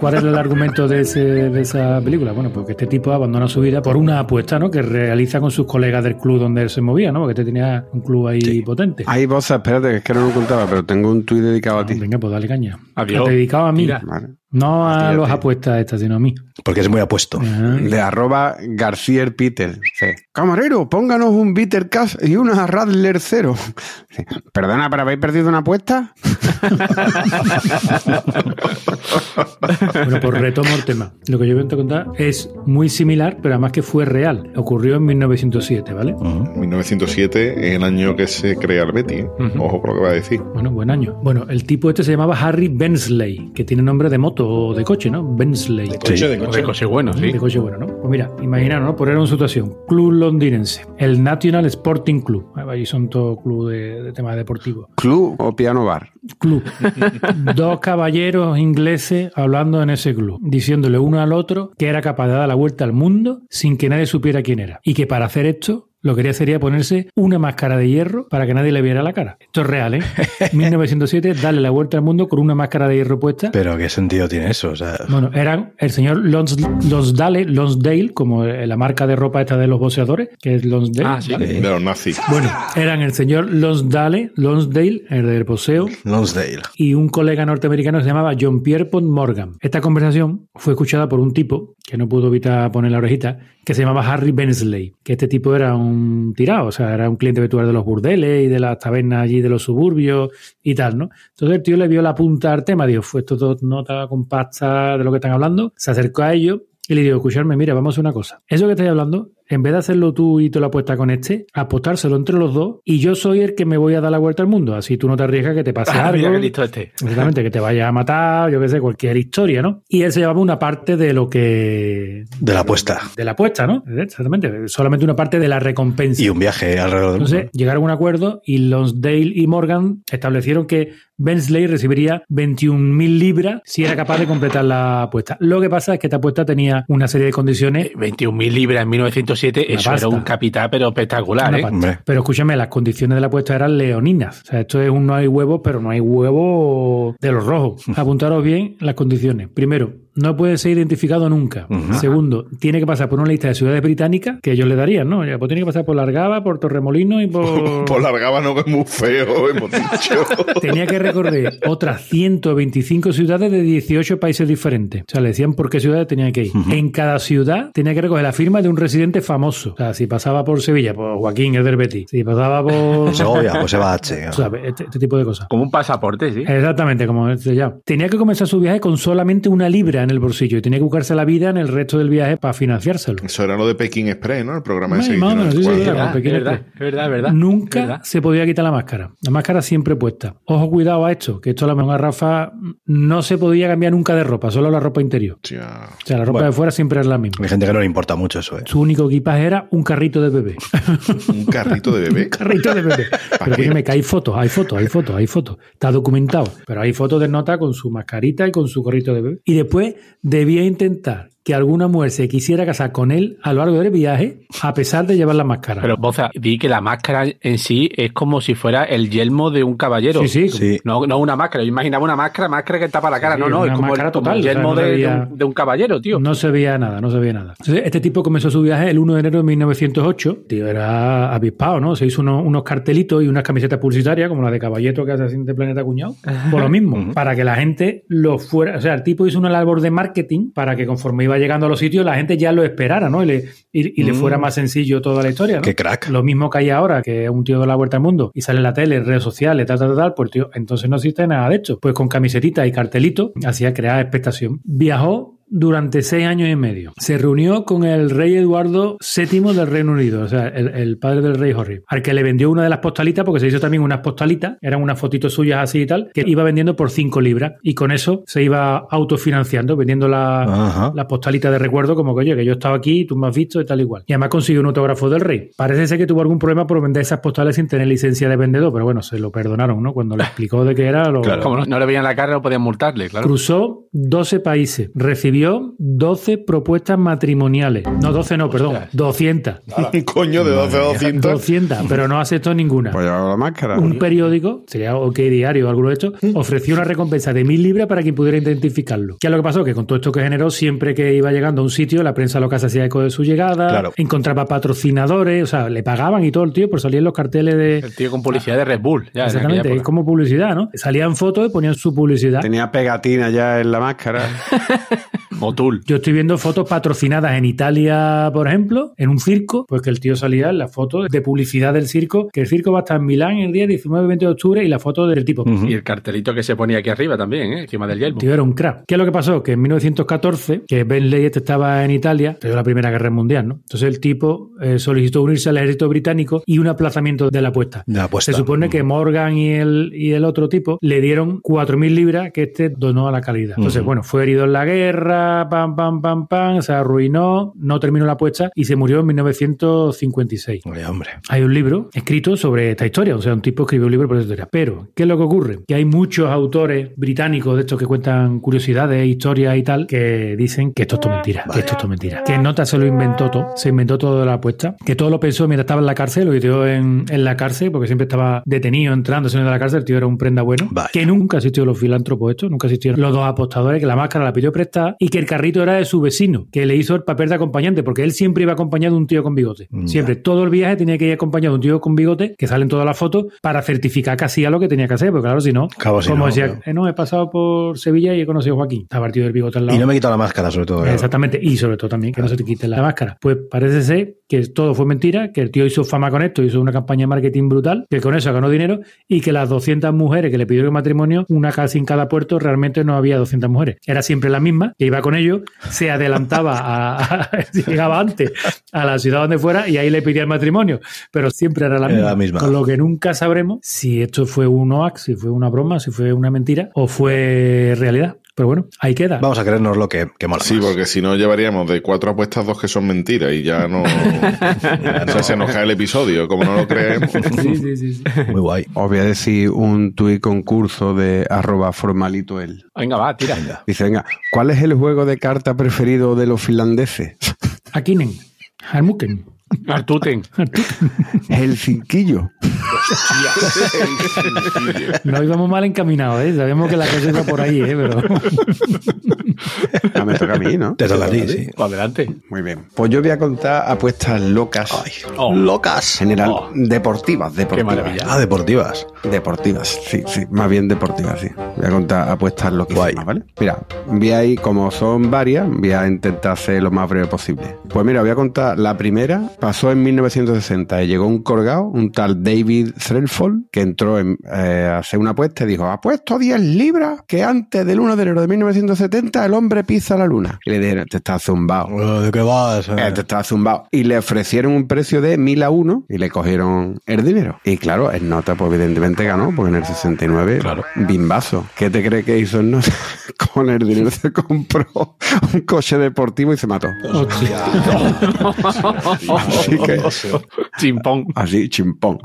¿Cuál es el argumento de, ese- de esa película? Bueno, pues que este tipo abandona su vida por una apuesta, ¿no? Que realiza con sus colegas del club donde él se movía, ¿no? Porque este tenía un club ahí potente. Hay voces, espérate, que es que no lo contaba, pero tengo un tuit dedicado a ti. Venga, pues dale caña. Adiós. Dedicado a mí. Mira. Vale. No a los apuestas estas, sino a mí. Porque es muy apuesto. Ah. De arroba García Peter. Camarero, pónganos un Bitter Cash y una Radler cero. Perdona, ¿pero habéis perdido una apuesta? Bueno, pues retomo el tema. Lo que yo voy a contar es muy similar, pero además que fue real. Ocurrió en 1907, ¿vale? Ujú. 1907 es el año que se crea el Betty. ¿eh? Ojo con lo que va a decir. Bueno, buen año. Bueno, el tipo este se llamaba Harry Bensley, que tiene nombre de moto o de coche, ¿no? Bensley. De coche, de coche. de coche bueno, sí. De coche bueno, ¿no? Pues mira, imaginaros, ¿no? Poner en situación. Club londinense. El National Sporting Club. Ahí son todos club de, de temas deportivos. Club o piano bar. Club. Dos caballeros ingleses hablando en ese club, diciéndole uno al otro que era capaz de dar la vuelta al mundo sin que nadie supiera quién era. Y que para hacer esto lo que quería sería ponerse una máscara de hierro para que nadie le viera la cara. Esto es real, ¿eh? 1907, darle la vuelta al mundo con una máscara de hierro puesta. Pero ¿qué sentido tiene eso? O sea, Bueno, eran el señor Lons, Lonsdale, Lonsdale, como la marca de ropa esta de los boxeadores, que es Lonsdale. Ah, sí. ¿vale? De los nazis. Bueno, eran el señor Lonsdale, Lonsdale, el del boxeo, Lonsdale. y un colega norteamericano que se llamaba John Pierre Pont Morgan. Esta conversación fue escuchada por un tipo que no pudo evitar poner la orejita, que se llamaba Harry Bensley, que este tipo era un tirado, o sea, era un cliente habitual de los burdeles y de las tabernas allí de los suburbios y tal, ¿no? Entonces el tío le vio la punta al tema, dijo, fue esto todo nota compacta de lo que están hablando, se acercó a ellos y le dijo, escucharme, mira, vamos a hacer una cosa. Eso que estáis hablando, en vez de hacerlo tú y tú la apuesta con este, apostárselo entre los dos y yo soy el que me voy a dar la vuelta al mundo. Así tú no te arriesgas que te pase Ah, algo. mira qué listo este. Exactamente, que te vaya a matar, yo qué sé, cualquier historia, ¿no? Y él se llevaba una parte de lo que. De la apuesta. De la apuesta, ¿no? Exactamente. Solamente una parte de la recompensa. Y un viaje alrededor del mundo. Entonces llegaron a un acuerdo y Lonsdale y Morgan establecieron que Bensley recibiría 21.000 libras si era capaz de completar la apuesta. Lo que pasa es que esta apuesta tenía una serie de condiciones. 21.000 libras en 1907, Una eso pasta. era un capital, pero espectacular, ¿eh? Pero escúchame, las condiciones de la apuesta eran leoninas. O sea, esto es un no hay huevos, pero no hay huevo de los rojos. Apuntaros bien las condiciones. Primero, no puede ser identificado nunca. Segundo, tiene que pasar por una lista de ciudades británicas que ellos le darían, ¿no? Ya, Pues tiene que pasar por Largaba, por Torremolino y por... Por largaba no es muy feo, hemos dicho. Tenía que recorrer otras 125 ciudades de 18 países diferentes. O sea, le decían por qué ciudades tenía que ir. En cada ciudad tenía que recoger la firma de un residente famoso. O sea, si pasaba por Sevilla, por Joaquín, el del Betis. Si pasaba por... Segovia, pues se va a H. O sea, este, este tipo de cosas. Como un pasaporte, sí. Exactamente, como este ya. Tenía que comenzar su viaje con solamente una libra en el bolsillo y tenía que buscarse la vida en el resto del viaje para financiárselo. Eso era lo de Pekín Express, ¿no? El programa Más- ese. más o menos, sí, sí, Cuando- sí, Es verdad, es verdad, express. es verdad, es verdad. Nunca verdad. se podía quitar la máscara. La máscara siempre puesta. Ojo, cuidado a esto, que esto a lo mejor a Rafa no se podía cambiar nunca de ropa, solo la ropa interior. O sea, la ropa Bueno. de fuera siempre era la misma. Hay gente que no le importa mucho eso, ¿eh? Su único equipaje era un carrito de bebé. Un carrito de bebé. carrito de bebé. Pero dígame que hay fotos, hay fotos, hay fotos, hay fotos. Está documentado. Pero hay fotos de nota con su mascarita y con su gorrito de bebé. Y después debía intentar que alguna mujer se quisiera casar con él a lo largo del viaje, a pesar de llevar la máscara. Pero, Boza, di que la máscara en sí es como si fuera el yelmo de un caballero. sí, sí, Sí. No, no una máscara. Yo imaginaba una máscara, máscara que tapa la cara. Sí, no, no, es como el, como total, el o sea, yelmo no de, un, de un caballero, tío. No se veía nada, no se veía nada. Entonces, este tipo comenzó su viaje el 1 de enero de 1908. Tío, era avispado, ¿no? Se hizo unos, unos cartelitos y unas camisetas publicitarias, como la de Caballeto que hace así de Planeta Cuñado. Por lo mismo, para que la gente lo fuera. O sea, el tipo hizo una labor de marketing para que conforme iba llegando a los sitios, la gente ya lo esperara, ¿no? Y le, y, y le fuera más sencillo toda la historia, ¿no? Qué crack. Lo mismo que hay ahora, que es un tío de la vuelta al mundo y sale en la tele, redes sociales, tal, tal, tal, pues tío, entonces no existe nada de esto. Pues con camisetitas y cartelitos hacía crear expectación. Viajó durante seis años y medio. Se reunió con el rey Eduardo VII del Reino Unido, o sea, el, el padre del rey Jorge, al que le vendió una de las postalitas, porque se hizo también unas postalitas, eran unas fotitos suyas así y tal, que iba vendiendo por 5 libras y con eso se iba autofinanciando, vendiendo la, Ajá. la postalita de recuerdo, como que oye, que yo estaba aquí, tú me has visto y tal igual. Y además consiguió un autógrafo del rey. Parece ser que tuvo algún problema por vender esas postales sin tener licencia de vendedor, pero bueno, se lo perdonaron, ¿no? Cuando le explicó de qué era, lo, Claro. Como no, no le veían la cara, no podían multarle, claro. Cruzó 12 países, recibió 12 propuestas matrimoniales. No, 12 no, perdón, 200. Coño, de 12 a 200. 200, pero no aceptó ninguna. Pues llevaba la máscara. Un periódico, sería OK Diario o alguno de estos, ofreció una recompensa de mil libras para quien pudiera identificarlo. ¿Qué es lo que pasó? Que con todo esto que generó, siempre que iba llegando a un sitio, la prensa local se hacía eco de su llegada, Claro. encontraba patrocinadores, o sea, le pagaban y todo el tío por salir en los carteles de... El tío con publicidad de Red Bull. Ya, en Exactamente, es como publicidad, ¿no? Salían fotos y ponían su publicidad. Tenía pegatina ya en la máscara. Motul. Yo estoy viendo fotos patrocinadas en Italia, por ejemplo, en un circo, pues que el tío salía en la foto de publicidad del circo, que el circo va a estar en Milán el día 19 y 20 de octubre y la foto del tipo. Y el cartelito que se ponía aquí arriba también, ¿eh? encima del yelmo. El tío era un crack. ¿Qué es lo que pasó? Que en 1914, que Bentley este estaba en Italia, pero la Primera Guerra Mundial, ¿no? Entonces el tipo eh, solicitó unirse al ejército británico y un aplazamiento de la apuesta. De la apuesta. Se supone que Morgan y el, y el otro tipo le dieron 4.000 libras que este donó a la calidad. Entonces, bueno, fue herido en la guerra, pam, pam, pam, pam, se arruinó, no terminó la apuesta y se murió en 1956. Oye, hombre. Hay un libro escrito sobre esta historia, o sea, un tipo escribió un libro por esta historia. Pero, ¿qué es lo que ocurre? Que hay muchos autores británicos de estos que cuentan curiosidades, historias y tal, que dicen que esto es todo mentira, que esto es todo mentira. Que Nota se lo inventó todo, se inventó todo de la apuesta, que todo lo pensó mientras estaba en la cárcel, lo ideó en, en la cárcel, porque siempre estaba detenido, entrando, saliendo de la cárcel, el tío era un prenda bueno. Que nunca asistió los filántropos estos, nunca asistieron los dos apostadores, que la máscara la pidió prestada y que el carrito era de su vecino, que le hizo el papel de acompañante, porque él siempre iba acompañado de un tío con bigote. Ya. Siempre, todo el viaje tenía que ir acompañado de un tío con bigote, que salen todas las fotos, para certificar que hacía lo que tenía que hacer, porque claro, si no, Cabo, si como no, decía, eh, no, he pasado por Sevilla y he conocido a Joaquín. Estaba el tío del bigote al lado. Y no me he quitado la máscara, sobre todo. Exactamente, y sobre todo también que no se te quite la máscara. Pues parece ser que todo fue mentira, que el tío hizo fama con esto, hizo una campaña de marketing brutal, que con eso ganó dinero y que las 200 mujeres que le pidieron matrimonio, una casi en cada puerto, realmente no había 200 mujeres. Era siempre la misma, que iba con ellos, se adelantaba, a, a- llegaba antes a la ciudad donde fuera y ahí le pedía el matrimonio, pero siempre era la Era misma. la misma. Con lo que nunca sabremos si esto fue un hoax, si fue una broma, si fue una mentira o fue realidad. Pero bueno, ahí queda. Vamos a creernos lo que, que mola Sí, más. porque si no llevaríamos de cuatro apuestas dos que son mentiras y ya no. o sea, se nos cae el episodio, como no lo creemos. Sí, sí, sí, sí. Muy guay. Os voy a decir un tuit concurso de arroba formalito él. Venga, va, tira. Dice, venga, ¿cuál es el juego de carta preferido de los finlandeses? Akinen, Harmuken. Artuten. Helsinquillo. No íbamos mal encaminados, ¿eh? Sabíamos que la cosa iba por ahí, ¿eh? Pero Ah, me toca a mí, ¿no? Te toca a ti, sí. Pues adelante. Muy bien. Pues yo voy a contar apuestas locas. Oh. Locas. General, Oh. deportivas, deportivas. maravilla. Ah, deportivas. Deportivas, sí, sí, más bien deportivas, sí. Voy a contar apuestas loquísimas. ¿vale? Mira, voy a ir, como son varias, voy a intentar ser lo más breve posible. Pues mira, voy a contar la primera, pasó en 1960 y llegó un colgado, un tal David Threlfall, que entró en, eh, a hacer una apuesta y dijo, apuesto 10 libras que antes del 1 de enero de 1970 el hombre pisa la luna. Y le dijeron, te estás zumbado. ¿De qué vas? Eh, te estás zumbado. Y le ofrecieron un precio de 1000 a 1 y le cogieron el dinero. Y claro, el Nota pues evidentemente ganó, porque en el 69, Claro. bimbazo. ¿Qué te cree que hizo el Nota? Con el dinero se compró un coche deportivo y se mató. Así que, Chimpón. así, chimpón.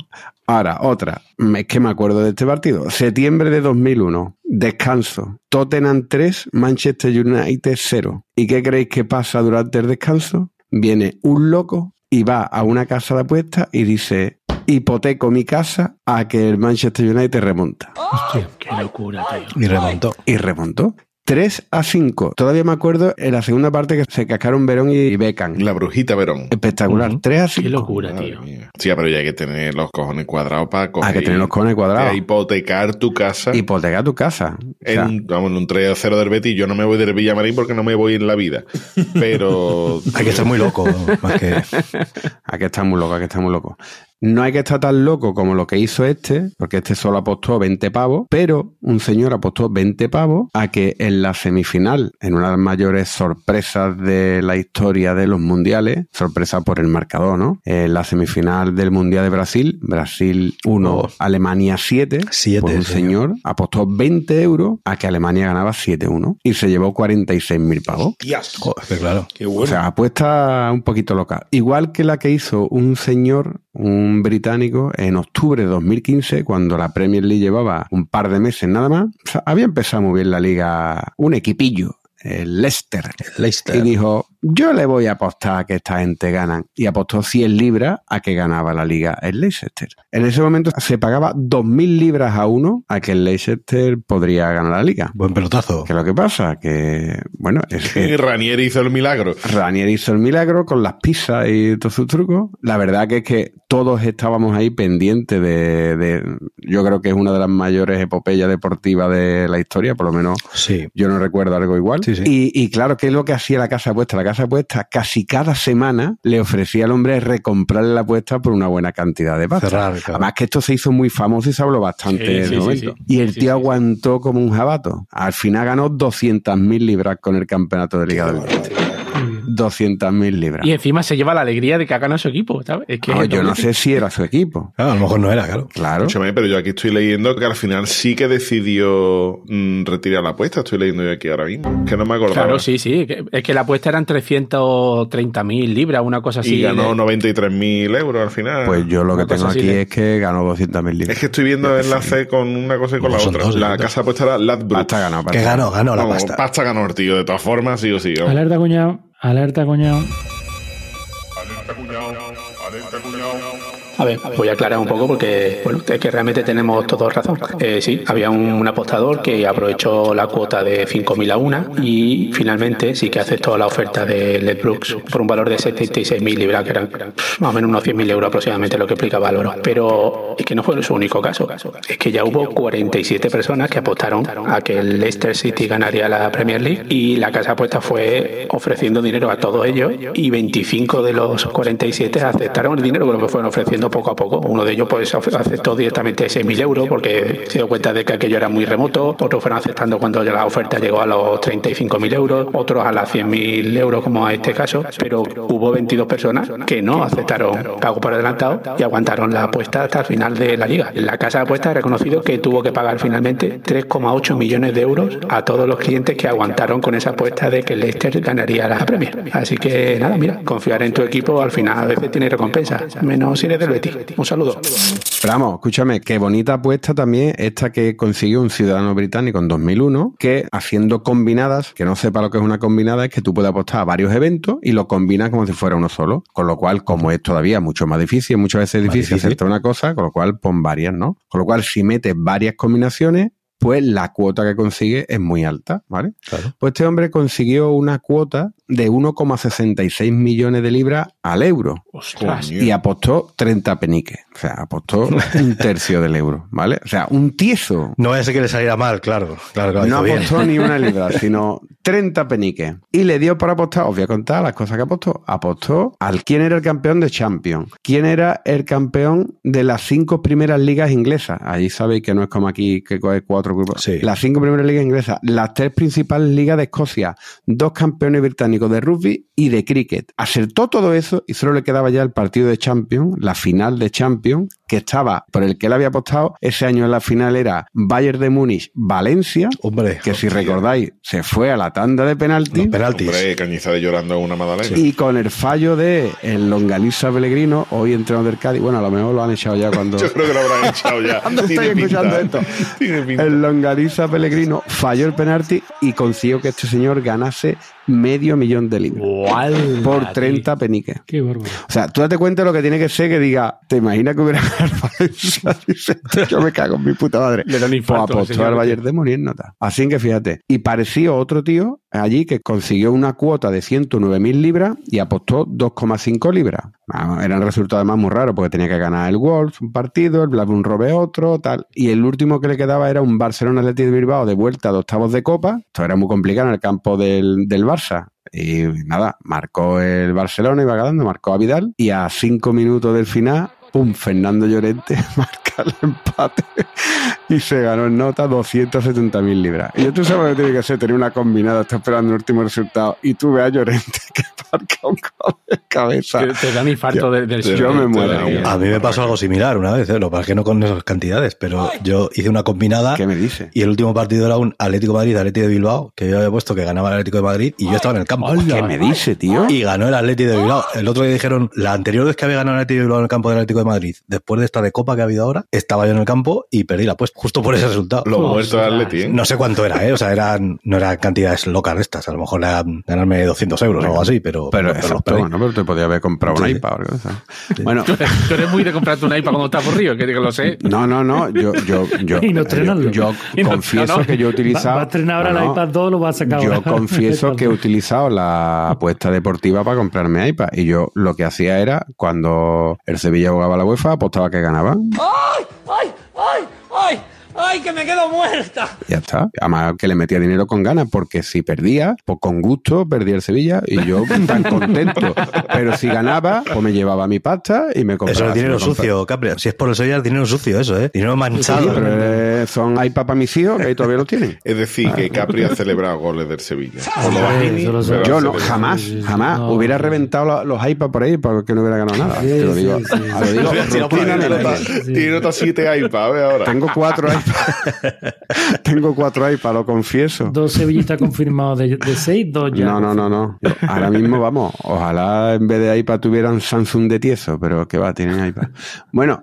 Ahora, otra. Es que me acuerdo de este partido. Septiembre de 2001. Descanso. Tottenham 3, Manchester United 0. ¿Y qué creéis que pasa durante el descanso? Viene un loco y va a una casa de apuestas y dice, hipoteco mi casa a que el Manchester United remonta. Qué locura, tío. Y remontó. Y remontó. 3 a 5. Todavía me acuerdo en la segunda parte que se cascaron Verón y Beckham. La brujita Verón. Espectacular. Ujú. 3 a Qué 5. locura, Madre tío. mía. Sí, pero ya hay que tener los cojones cuadrados para coger. Hay que tener los cojones cuadrados. para hipotecar tu casa. Hipoteca tu casa. O En sea, vamos, en un 3 a 0 del Betis, yo no me voy del Villamarín porque no me voy en la vida. Pero Hay que estar muy loco, más que... Hay que estar muy loco, hay que estar muy loco. No hay que estar tan loco como lo que hizo este, porque este solo apostó 20 pavos, pero un señor apostó 20 pavos a que en la semifinal, en una de las mayores sorpresas de la historia de los mundiales, sorpresa por el marcador, ¿no? En la semifinal del Mundial de Brasil, Brasil 1, Oh. Alemania 7, Siete, pues un señor. señor apostó 20 euros a que Alemania ganaba 7-1 y se llevó 46 mil pavos. Claro. Qué bueno. O sea, apuesta un poquito loca. Igual que la que hizo un señor, un británico, en octubre de 2015, cuando la Premier League llevaba un par de meses nada más. Había empezado muy bien la liga, un equipillo, el Leicester. Leicester. Y dijo, yo le voy a apostar a que esta gente ganan. Y apostó 100 libras a que ganaba la liga el Leicester. En ese momento se pagaba 2.000 libras a uno a que el Leicester podría ganar la liga. Buen pelotazo. ¿Qué es lo que pasa? Que, bueno, es que Ranier hizo el milagro. Ranier hizo el milagro con las pizzas y todos sus trucos. La verdad que es que todos estábamos ahí pendientes de, de- yo creo que es una de las mayores epopeyas deportivas de la historia, por lo menos Sí. yo no recuerdo algo igual. Sí, sí. Y, y claro, ¿qué es lo que hacía la casa apuesta? La casa apuesta casi cada semana le ofrecía al hombre recomprarle la apuesta por una buena cantidad de pasta. Cerrar, claro. Además que esto se hizo muy famoso y se habló bastante Sí, en sí, momento. sí. Y el Sí, tío sí, aguantó como un jabato. Al final ganó 200.000 libras con el campeonato de Liga del Norte. 200.000 libras. Y encima se lleva la alegría de que ha ganado su equipo, ¿sabes? Es que No, yo no sé si era su equipo. Ah, a lo mejor no era, claro. Claro. Escúchame, pero yo aquí estoy leyendo que al final sí que decidió mm, retirar la apuesta. Estoy leyendo yo aquí ahora mismo. Que no me acordaba. Claro, sí, sí. Es que la apuesta eran 330.000 libras, una cosa así. Y ganó de- 93.000 euros al final. Pues yo lo que tengo aquí de- es que ganó 200.000 libras. Es que estoy viendo enlace con una cosa y con la otra. dos, la casa apuesta era Ladbrokes. Pasta ganó. Que ganó, ganó la Vamos, pasta. ganó el tío, de todas formas, sí o sí. vamos. Alerta, cuñado. Alerta, cuñado. A ver, voy a aclarar un poco porque, bueno, es que realmente tenemos todos razón. Eh, sí, había un, apostador que aprovechó la cuota de 5.000 a una y finalmente sí que aceptó la oferta de Led Brooks por un valor de 76.000 libras, que eran más o menos unos 100.000 euros aproximadamente lo que explicaba Álvaro. Pero es que no fue su único caso. Es que ya hubo 47 personas que apostaron a que el Leicester City ganaría la Premier League y la casa apuesta fue ofreciendo dinero a todos ellos y 25 de los 47 aceptaron el dinero que lo fueron ofreciendo poco a poco. Uno de ellos pues aceptó directamente 6.000 euros porque se dio cuenta de que aquello era muy remoto. Otros fueron aceptando cuando la oferta llegó a los 35.000 euros, otros a las 100.000 euros como a este caso. Pero hubo 22 personas que no aceptaron pago por adelantado y aguantaron la apuesta hasta el final de la liga. La casa de apuestas ha reconocido que tuvo que pagar finalmente 3,8 millones de euros a todos los clientes que aguantaron con esa apuesta de que Leicester ganaría la Premier. Así que nada, mira, confiar en tu equipo al final a veces tiene recompensa, menos si eres del Betis. Un saludo. Pero vamos, escúchame, qué bonita apuesta también esta que consiguió un ciudadano británico en 2001, que haciendo combinadas, que no sepa lo que es una combinada, es que tú puedes apostar a varios eventos y lo combinas como si fuera uno solo. Con lo cual, como es todavía mucho más difícil, muchas veces es difícil difícil. hacerte una cosa, con lo cual pon varias, ¿no? Con lo cual, si metes varias combinaciones, pues la cuota que consigue es muy alta, ¿vale? Claro. Pues este hombre consiguió una cuota de 1,66 millones de libras al euro Ostras. y apostó 30 peniques. O sea, apostó un tercio del euro, ¿vale? O sea, un tieso. No ser que le saliera mal, claro. Claro, claro. No bien. apostó ni una libra, sino 30 peniques. Y le dio para apostar, os voy a contar las cosas que apostó. Apostó al quién era el campeón de Champions, quién era el campeón de las cinco primeras ligas inglesas. Allí sabéis que no es como aquí que coge cuatro grupos. Sí. Las cinco primeras ligas inglesas, las tres principales ligas de Escocia, dos campeones británicos de rugby y de cricket. Acertó todo eso y solo le quedaba ya el partido de Champions, la final de Champions, que estaba por el que él había apostado. Ese año en la final era Bayern de Múnich, Valencia, Hombre, que si recordáis se fue a la tanda de penalti. los penaltis. Hombre, Cañizares llorando una magdalena. Y con el fallo de el Longaniza Pellegrino, hoy entrenador del Cádiz, bueno, a lo mejor lo han echado ya cuando... Yo creo que lo habrán echado ya. ¿Dónde Tiene estoy escuchando esto? Tiene pinta. El Longaniza Pellegrino falló el penalti y consiguió que este señor ganase medio millón de libras por 30 peniques. Qué bárbaro. O sea, tú date cuenta de lo que tiene que ser que diga, ¿te imaginas que hubiera Valencia? Yo me cago en mi puta madre. Le da un Pues infarto al apostó al. Bayern de Múnich en nota. Así que fíjate. Y pareció otro tío allí que consiguió una cuota de 109.000 libras y apostó 2,5 libras. Era un resultado además muy raro porque tenía que ganar el Wolves un partido, el Blackburn Robe otro, tal. Y el último que le quedaba era un Barcelona Athletic de Bilbao de vuelta de octavos de Copa. Esto era muy complicado en el campo del, del Barça. Y nada, marcó el Barcelona, iba ganando, marcó a Vidal y a cinco minutos del final, pum, Fernando Llorente marca el empate y se ganó en nota 270.000 libras. Y yo tú sabes lo que tiene que ser, tener una combinada, está esperando el último resultado y tú ves a Llorente que marca un gol de cabeza. Te, te dan infarto de- del Yo sueño. me muero. da A mí me pasó algo similar una vez, ¿eh? lo que pasa es que no con esas cantidades, pero yo hice una combinada ¿Qué me dice? y el último partido era un Atlético de Madrid, Atlético de Bilbao, que yo había puesto que ganaba el Atlético de Madrid y yo estaba en el campo. ¿Qué me dice, tío? Y ganó el Atlético de Bilbao. El otro día dijeron, la anterior vez que había ganado el Atlético de Bilbao en el campo del Atlético de Madrid, después de esta de Copa que ha habido ahora, estaba yo en el campo y perdí la apuesta, justo por ese resultado. Los muertos de Atleti, ¿eh? No sé cuánto era, ¿eh? O sea, eran, no eran cantidades locas estas. A lo mejor era ganarme 200 euros o algo así, pero, Pero, pero los exacto, perdí. bueno, pero te podía haber comprado un Sí. iPad o algo, ¿sabes? Bueno, Tú eres, tú eres muy de comprarte un iPad cuando estás aburrido, que, que lo sé. no, no, no, yo, yo, yo, Y no estrenarlo. yo, Y no- confieso no, no. que yo he Va, utilizado... va a estrenar ahora No, el no. iPad 2, lo va a sacar Yo ahora. confieso que he utilizado la apuesta deportiva para comprarme iPad. Y yo lo que hacía era, cuando el Sevilla jugaba a la UEFA, apostaba que ganaba. ¡Ay! ¡Ay! ¡Ay! ¡Ay! ¡Ay! ¡Que me quedo muerta! Ya está. Además que le metía dinero con ganas, porque si perdía, pues con gusto perdía el Sevilla y yo tan contento. Pero si ganaba, pues me llevaba mi pasta y me compraba. Eso es dinero sucio, Capri. Si es por el Sevilla, es dinero sucio eso, ¿eh? Dinero Sí, manchado. pero eh, son iPad para mis hijos que ahí todavía lo tienen. Es decir, que Capri ha celebrado goles del Sevilla. Sí, Yo no, jamás, Sí, sí, sí. jamás. No. Hubiera reventado los, iPads por ahí porque no hubiera ganado nada. Sí, Te lo digo, sí, sí, sí. Tiene rutinamente. nota- Tiene nota 7 iPad, a ver ahora. Tengo cuatro iPads. Tengo cuatro iPads, lo confieso. Dos sevillistas confirmados de, de seis, dos ya. No, no, no, no. Yo- ahora mismo vamos. Ojalá en vez de iPad tuvieran Samsung de tieso, pero que va, tienen iPad. Bueno,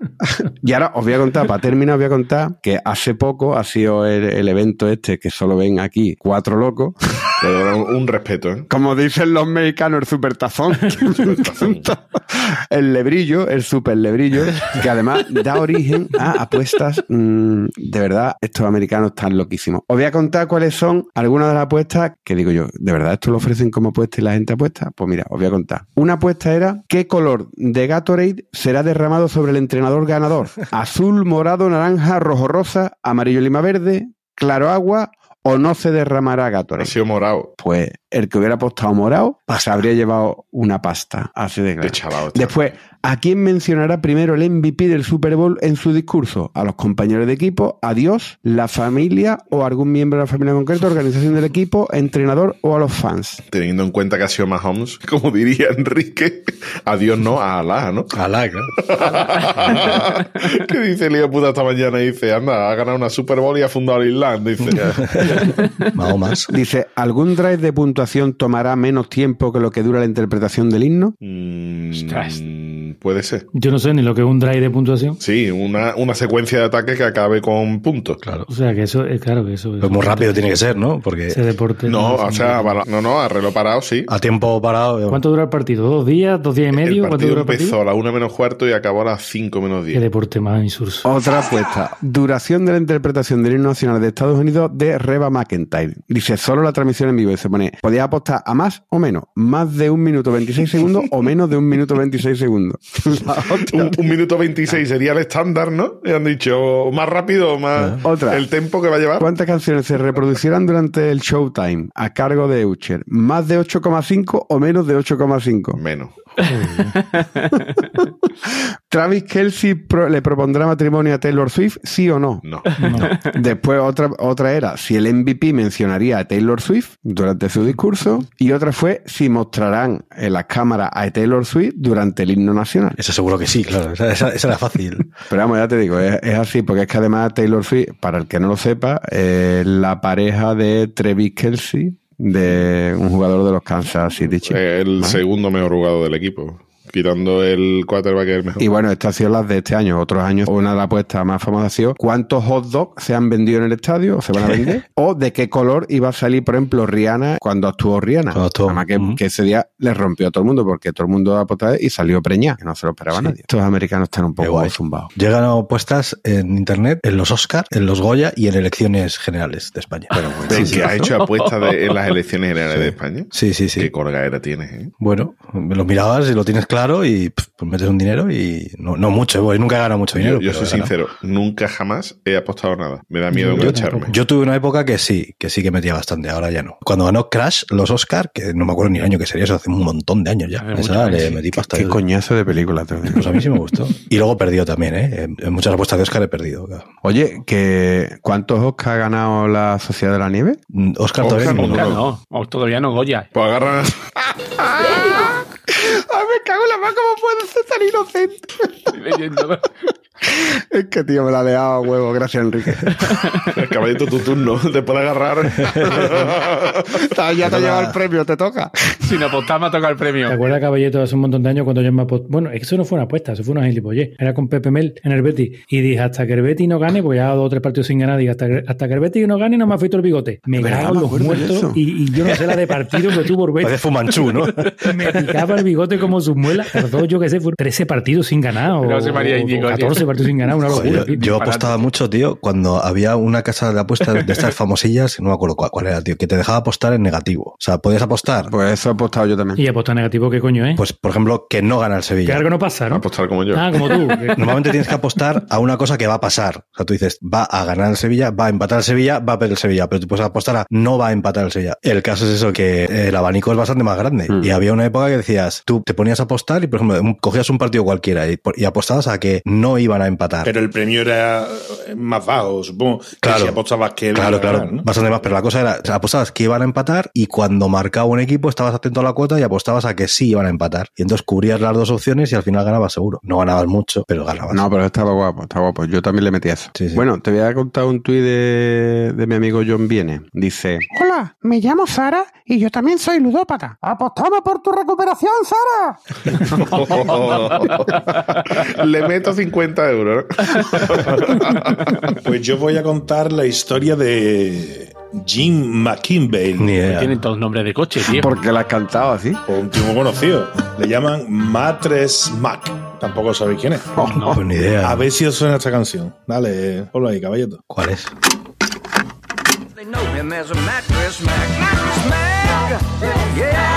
y ahora os voy a contar, para terminar, os voy a contar que hace poco ha sido el, el evento este que solo ven aquí cuatro locos. Un, un respeto, ¿eh? Como dicen los mexicanos, el supertazón. el lebrillo, el super lebrillo, que además da origen a apuestas. mm, de verdad, estos americanos están loquísimos. Os voy a contar cuáles son algunas de las apuestas que digo yo, ¿de verdad esto lo ofrecen como apuesta y la gente apuesta? Pues mira, os voy a contar. Una apuesta era qué color de Gatorade será derramado sobre el entrenador ganador. Azul, morado, naranja, rojo, rosa, amarillo, lima verde, claro agua o no se derramará Ha Gatorade sido morado. pues el que hubiera apostado morado se habría llevado una pasta. Así de claro. Está. Después, ¿a quién mencionará primero el MVP del Super Bowl en su discurso? ¿A los compañeros de equipo? ¿A Dios? ¿La familia o algún miembro de la familia concreta? ¿Organización del equipo? ¿Entrenador o a los fans? Teniendo en cuenta que ha sido Mahomes, como diría Enrique, a Dios no, a Alá, ¿no? Alá, claro. ¿Qué dice de puta esta mañana? Dice, anda, ha ganado una Super Bowl y ha fundado el Island. Dice, más. Dice, ¿algún drive de puntuación tomará menos tiempo que lo que dura la interpretación del himno? mm. Puede ser. Yo no sé ni lo que es un drive de puntuación. Sí, una, una secuencia de ataque que acabe con puntos. Claro. O sea, que eso es claro que eso es. Pues muy rápido tiene que ser, ¿no? Porque Ese deporte. No, o sea, para- no, no, a reloj parado, sí. a tiempo parado. ¿Cuánto dura el partido? ¿Dos días? ¿Dos días y El medio? ¿Cuánto partido dura el partido? empezó a las 1 menos cuarto y acabó a las 5 menos Qué 10. deporte más insurso. Otra apuesta. Duración de la interpretación del himno nacional de Estados Unidos de Reba McIntyre. Dice solo la transmisión en vivo y se pone, podía apostar a más o menos, más de un minuto 26 segundos o menos de un minuto 26 segundos. un, un minuto 26 sería el estándar, ¿no? Y han dicho más rápido o más Otra. el tempo que va a llevar. ¿Cuántas canciones se reproducirán durante el Showtime a cargo de Eucher? ¿Más de 8,5 o menos de 8,5? Menos. ¿Travis Kelsey pro- le propondrá matrimonio a Taylor Swift, sí o no? No. Después otra, otra era si el MVP mencionaría a Taylor Swift durante su discurso y otra fue si mostrarán en las cámaras a Taylor Swift durante el himno nacional. Eso seguro que sí, claro. Esa, esa- esa era fácil. Pero vamos, ya te digo, es, es así, porque es que además Taylor Swift, para el que no lo sepa, es la pareja de Travis Kelsey, de un jugador de los Kansas City Chiefs. El segundo mejor jugador del equipo. Quitando el quarterback que es el mejor. Y bueno, estas han sido las de este año. Otros años, una de las apuestas más famosas ha sido cuántos hot dogs se han vendido en el estadio o se van a vender. o de qué color iba a salir, por ejemplo, Rihanna cuando actuó Rihanna. Cuando actuó. Además que, que ese día le rompió a todo el mundo porque todo el mundo apostaba y salió preñada, que no se lo esperaba Sí. nadie. Estos americanos están un poco zumbados. Llegan apuestas en internet, en los Oscar, en los Goya y en elecciones generales de España. Pero que ha hecho apuestas en las elecciones generales de España. Sí, sí, sí. Qué colgadera tienes, ¿eh? Bueno, me lo mirabas y lo tienes claro y pff, pues metes un dinero y no, no mucho, porque nunca he ganado mucho dinero. Yo, yo soy sincero, nunca jamás he apostado nada. Me da miedo Yo, engancharme. yo tuve una época que sí, que sí que metía bastante, ahora ya no. Cuando ganó Crash, los Oscar, que no me acuerdo ni el año que sería, eso hace un montón de años ya. Hace Esa le metí pasta. Qué coñazo de película. te digo. Pues a mí sí me gustó. Y luego perdió también, ¿eh? En- muchas apuestas de Oscar he perdido. claro. Oye, que ¿cuántos Oscar ha ganado la Sociedad de la Nieve? Oscar, Oscar todavía no. Oscar no, o todavía no Goya. Pues agarran. ¡Ay, me cago en la mano! ¿Cómo puede ser tan inocente? Estoy leyéndolo. Es que, tío, me la ha dejado a huevo. Gracias, Enrique. Caballito, tu turno. Te puede agarrar. ya te ha llevado el premio, te toca. Sin apostar me ha tocado el premio. ¿Te acuerdas, Caballito, hace un montón de años cuando yo me apostó? Bueno, eso no fue una apuesta, eso fue una gilipollez. Era con Pepe Mel en el Betis. Y dije, hasta que el Betis no gane, porque ya dos o tres partidos sin ganar, dije, hasta, que- hasta que el Betis no gane, no me afeito el bigote. Me cago los de muertos y, y yo no sé la de partido que tuvo el Parece Betis. Fumanchu, ¿no? Me picaba el bigote como sus muelas. Tardó, yo qué sé, fueron 13 partidos sin ganar o, Pero José María Íñigo, o 14 tío. Partidos sin ganar, una Joder, locura. yo, yo apostaba mucho, tío, cuando había una casa de apuestas de estas famosillas, no me acuerdo cuál, cuál era, tío, que te dejaba apostar en negativo. O sea, podías apostar, Pues eso he apostado yo también. Y apostar negativo, ¿qué coño es? pues, por ejemplo, que no gana el que Sevilla. algo no pasa, ¿no? Apostar como yo. Ah, como tú. que- Normalmente tienes que apostar a una cosa que va a pasar. O sea, tú dices, va a ganar el Sevilla, va a empatar el Sevilla, va a perder el Sevilla, pero tú puedes apostar a no va a empatar el Sevilla. El caso es eso, que el abanico es bastante más grande. Mm. Y había una época que decías, tú te ponías a apostar y, por ejemplo, cogías un partido cualquiera y, y apostabas a que no iban a empatar. Pero el premio era eh, más bajo, supongo. que Claro. si apostabas que Claro, iba a claro, ganar, ¿no? bastante más, pero la cosa era, apostabas que iban a empatar y cuando marcaba un equipo estabas atento a la cuota y apostabas a que sí iban a empatar. Y entonces cubrías las dos opciones y al final ganabas seguro. No ganabas mucho, pero ganabas. No, pero estaba guapo, estaba guapo. Yo también le metí eso. Sí, sí. Bueno, te voy a contar un tuit de, de mi amigo John Viene. Dice, Hola, me llamo Sara y yo también soy ludópata. ¡Apostamos por tu recuperación, Sara! Le meto 50 euros. Pues yo voy a contar la historia de Jim McKinvey. Idea. Tienen todos nombres de coche, tío. ¿por qué la has cantado así? Por un tipo conocido. Le llaman Matres Mac. Tampoco sabéis quién es. No, pues ni idea. A ver si os suena esta canción. Dale, ponlo ahí, caballito. ¿Cuál es? They know him as a mattress Mac. Mattress Mac. Yeah,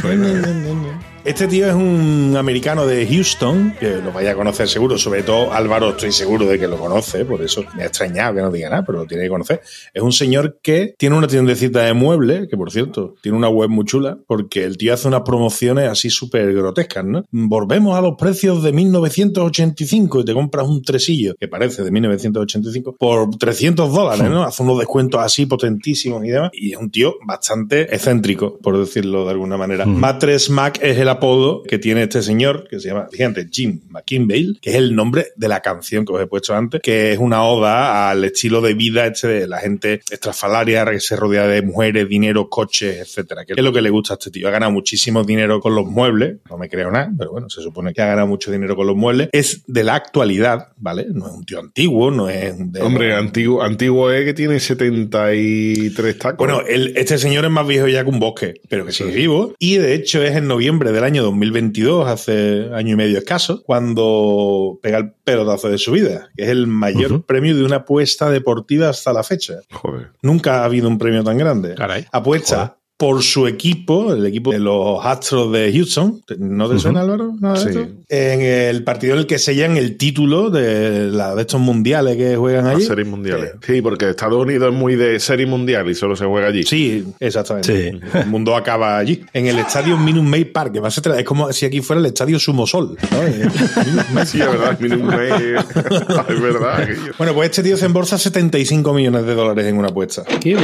Que me suena. Este tío es un americano de Houston, que lo vaya a conocer seguro, sobre todo Álvaro estoy seguro de que lo conoce, por eso me ha extrañado que no diga nada, pero lo tiene que conocer. Es un señor que tiene una tiendecita de muebles, que por cierto, tiene una web muy chula, porque el tío hace unas promociones así súper grotescas, ¿no? Volvemos a los precios de 1985 y te compras un tresillo, que parece de 1985, por 300 dólares, ¿no? Hace unos descuentos así potentísimos y demás, y es un tío bastante excéntrico, por decirlo de alguna manera. Matres Mac es el apodo que tiene este señor, que se llama, fíjate, Jim McKinvale, que es el nombre de la canción que os he puesto antes, que es una oda al estilo de vida este de la gente estrafalaria que se rodea de mujeres, dinero, coches, etcétera. Que es lo que le gusta a este tío. Ha ganado muchísimo dinero con los muebles, no me creo nada, pero bueno, se supone que ha ganado mucho dinero con los muebles. Es de la actualidad, ¿vale? No es un tío antiguo, no es un de- Hombre, antiguo, antiguo es que tiene 73 tacos. Bueno, el- este señor es más viejo ya que un bosque, pero que sigue vivo. Y de hecho es en noviembre del año 2022, hace año y medio escaso, cuando pega el pelotazo de su vida, que es el mayor premio de una apuesta deportiva hasta la fecha. Joder. Nunca ha habido un premio tan grande. Caray. Apuesta por su equipo, el equipo de los Astros de Houston. ¿No te suena, Álvaro? Nada de Sí. esto? En el partido en el que sellan el título de, la, de estos mundiales que juegan allí. Las series mundiales. Sí, porque Estados Unidos es muy de serie mundial y solo se juega allí. Sí, exactamente. Sí. El mundo acaba allí. En el estadio Minute Maid Park, que va a ser- es como si aquí fuera el estadio Sumosol. Minute Maid Sí, es verdad. Minimum Maid. es verdad. Bueno, pues este tío se embolsa 75 millones de dólares en una apuesta. Qué.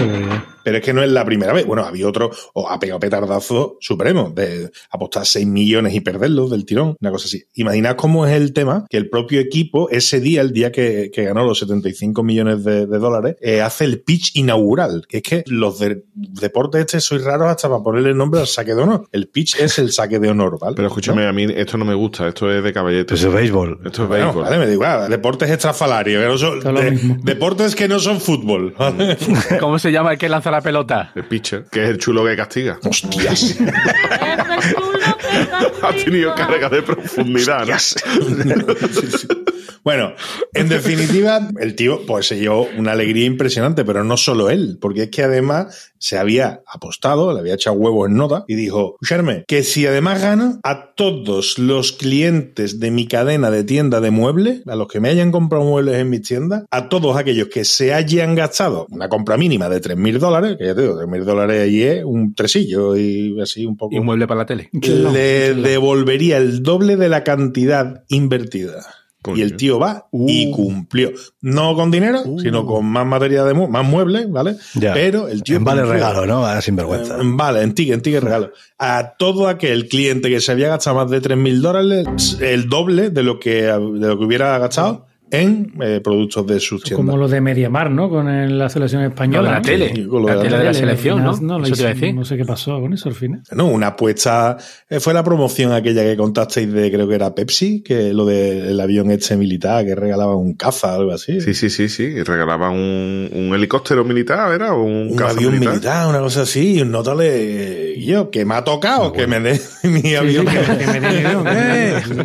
Pero es que no es la primera vez. Bueno, había otro, o ha pegado petardazo supremo, de apostar 6 millones y perderlos del tirón, una cosa así. Imaginad cómo es el tema, que el propio equipo, ese día, el día que, que ganó los 75 millones de, de dólares, eh, hace el pitch inaugural. Que es que los de- deportes este sois raros hasta para ponerle el nombre al saque de honor. El pitch es el saque de honor, ¿vale? Pero escúchame, a mí esto no me gusta. Esto es de caballete. Pues es béisbol. Esto es Bueno, béisbol. vale, me digo, ah, deportes estrafalarios, que no son- de- deportes que no son fútbol. ¿vale? ¿Cómo se llama el que lanza la pelota? El pitcher, que es el chulo que castiga. Hostias. ha tenido carga de profundidad, ¿no? Bueno, en definitiva, el tío pues se llevó una alegría impresionante, pero no solo él, porque es que además se había apostado, le había echado huevos en nota y dijo, escucharme, que si además gano a todos los clientes de mi cadena de tienda de muebles, a los que me hayan comprado muebles en mis tiendas, a todos aquellos que se hayan gastado una compra mínima de 3.000 dólares, que ya te digo, 3.000 dólares allí es un tresillo y así un poco. Y un mueble para la tele. le devolvería el doble de la cantidad invertida. Coño. Y el tío va y cumplió. No con dinero, sino con más materia de mu- más muebles, ¿vale? Ya. Pero el tío. En vale cumplió. regalo, ¿no? A sinvergüenza. Eh, Vale, en ticket, en ticket regalo. A todo aquel cliente que se había gastado más de 3.000 dólares, el doble de lo que, de lo que hubiera gastado en eh, productos de sus tiendas. Como lo de Mediamar, ¿no? Con el- la selección No, española. de la ¿no? tele. Con de La la tele de la selección, ¿no? la Eso te iba a hizo- decir. No sé qué pasó con eso al final. No, una apuesta. eh, Fue la promoción aquella que contasteis de, creo que era Pepsi, que lo del avión este militar que regalaba un caza o algo así. Sí, sí, sí, sí. Y regalaban un, un helicóptero militar, ¿era? O un, un caza avión militar. una cosa así, y un notable. y yo, que me ha tocado, que me dé mi avión. Sí, sí, que- que me dé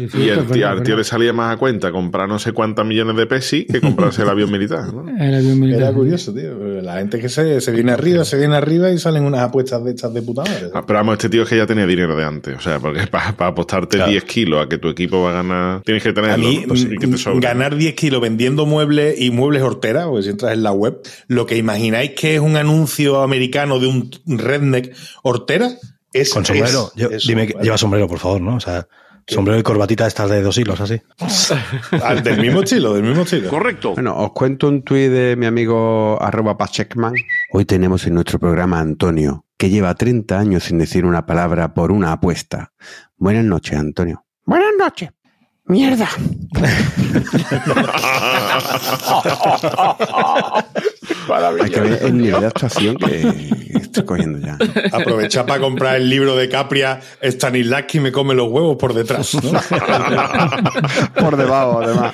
Y tío, verdad, al tío verdad. le salía más a cuenta comprar no sé cuántas millones de pesos que comprarse el avión militar, ¿no? El avión militar. Era curioso, tío. La gente que se, se viene arriba, se viene arriba y salen unas apuestas de estas de puta madre. Ah, Pero vamos, este tío es que ya tenía dinero de antes. O sea, porque para, apostarte Claro. 10 kilos a que tu equipo va a ganar, tienes que. Pues, y que te sobra. ganar 10 kilos vendiendo muebles y muebles hortera, porque si entras en la web, lo que imagináis que es un anuncio americano de un redneck hortera, es. Con sombrero. es- Yo- es dime que lleva sombrero, por favor, ¿no? O sea, sombrero y corbatita estas de dos hilos, así. Ah, del mismo estilo, del mismo estilo. Correcto. Bueno, os cuento un tuit de mi amigo arroba Pachecman. Hoy tenemos en nuestro programa a Antonio, que lleva 30 años sin decir una palabra por una apuesta. Buenas noches, Antonio. Buenas noches. Mierda. Hay que ver el nivel de actuación que estoy cogiendo ya. Aprovechar para comprar el libro de Capria, Stanislavski me come los huevos por detrás. ¿no? Por debajo, además.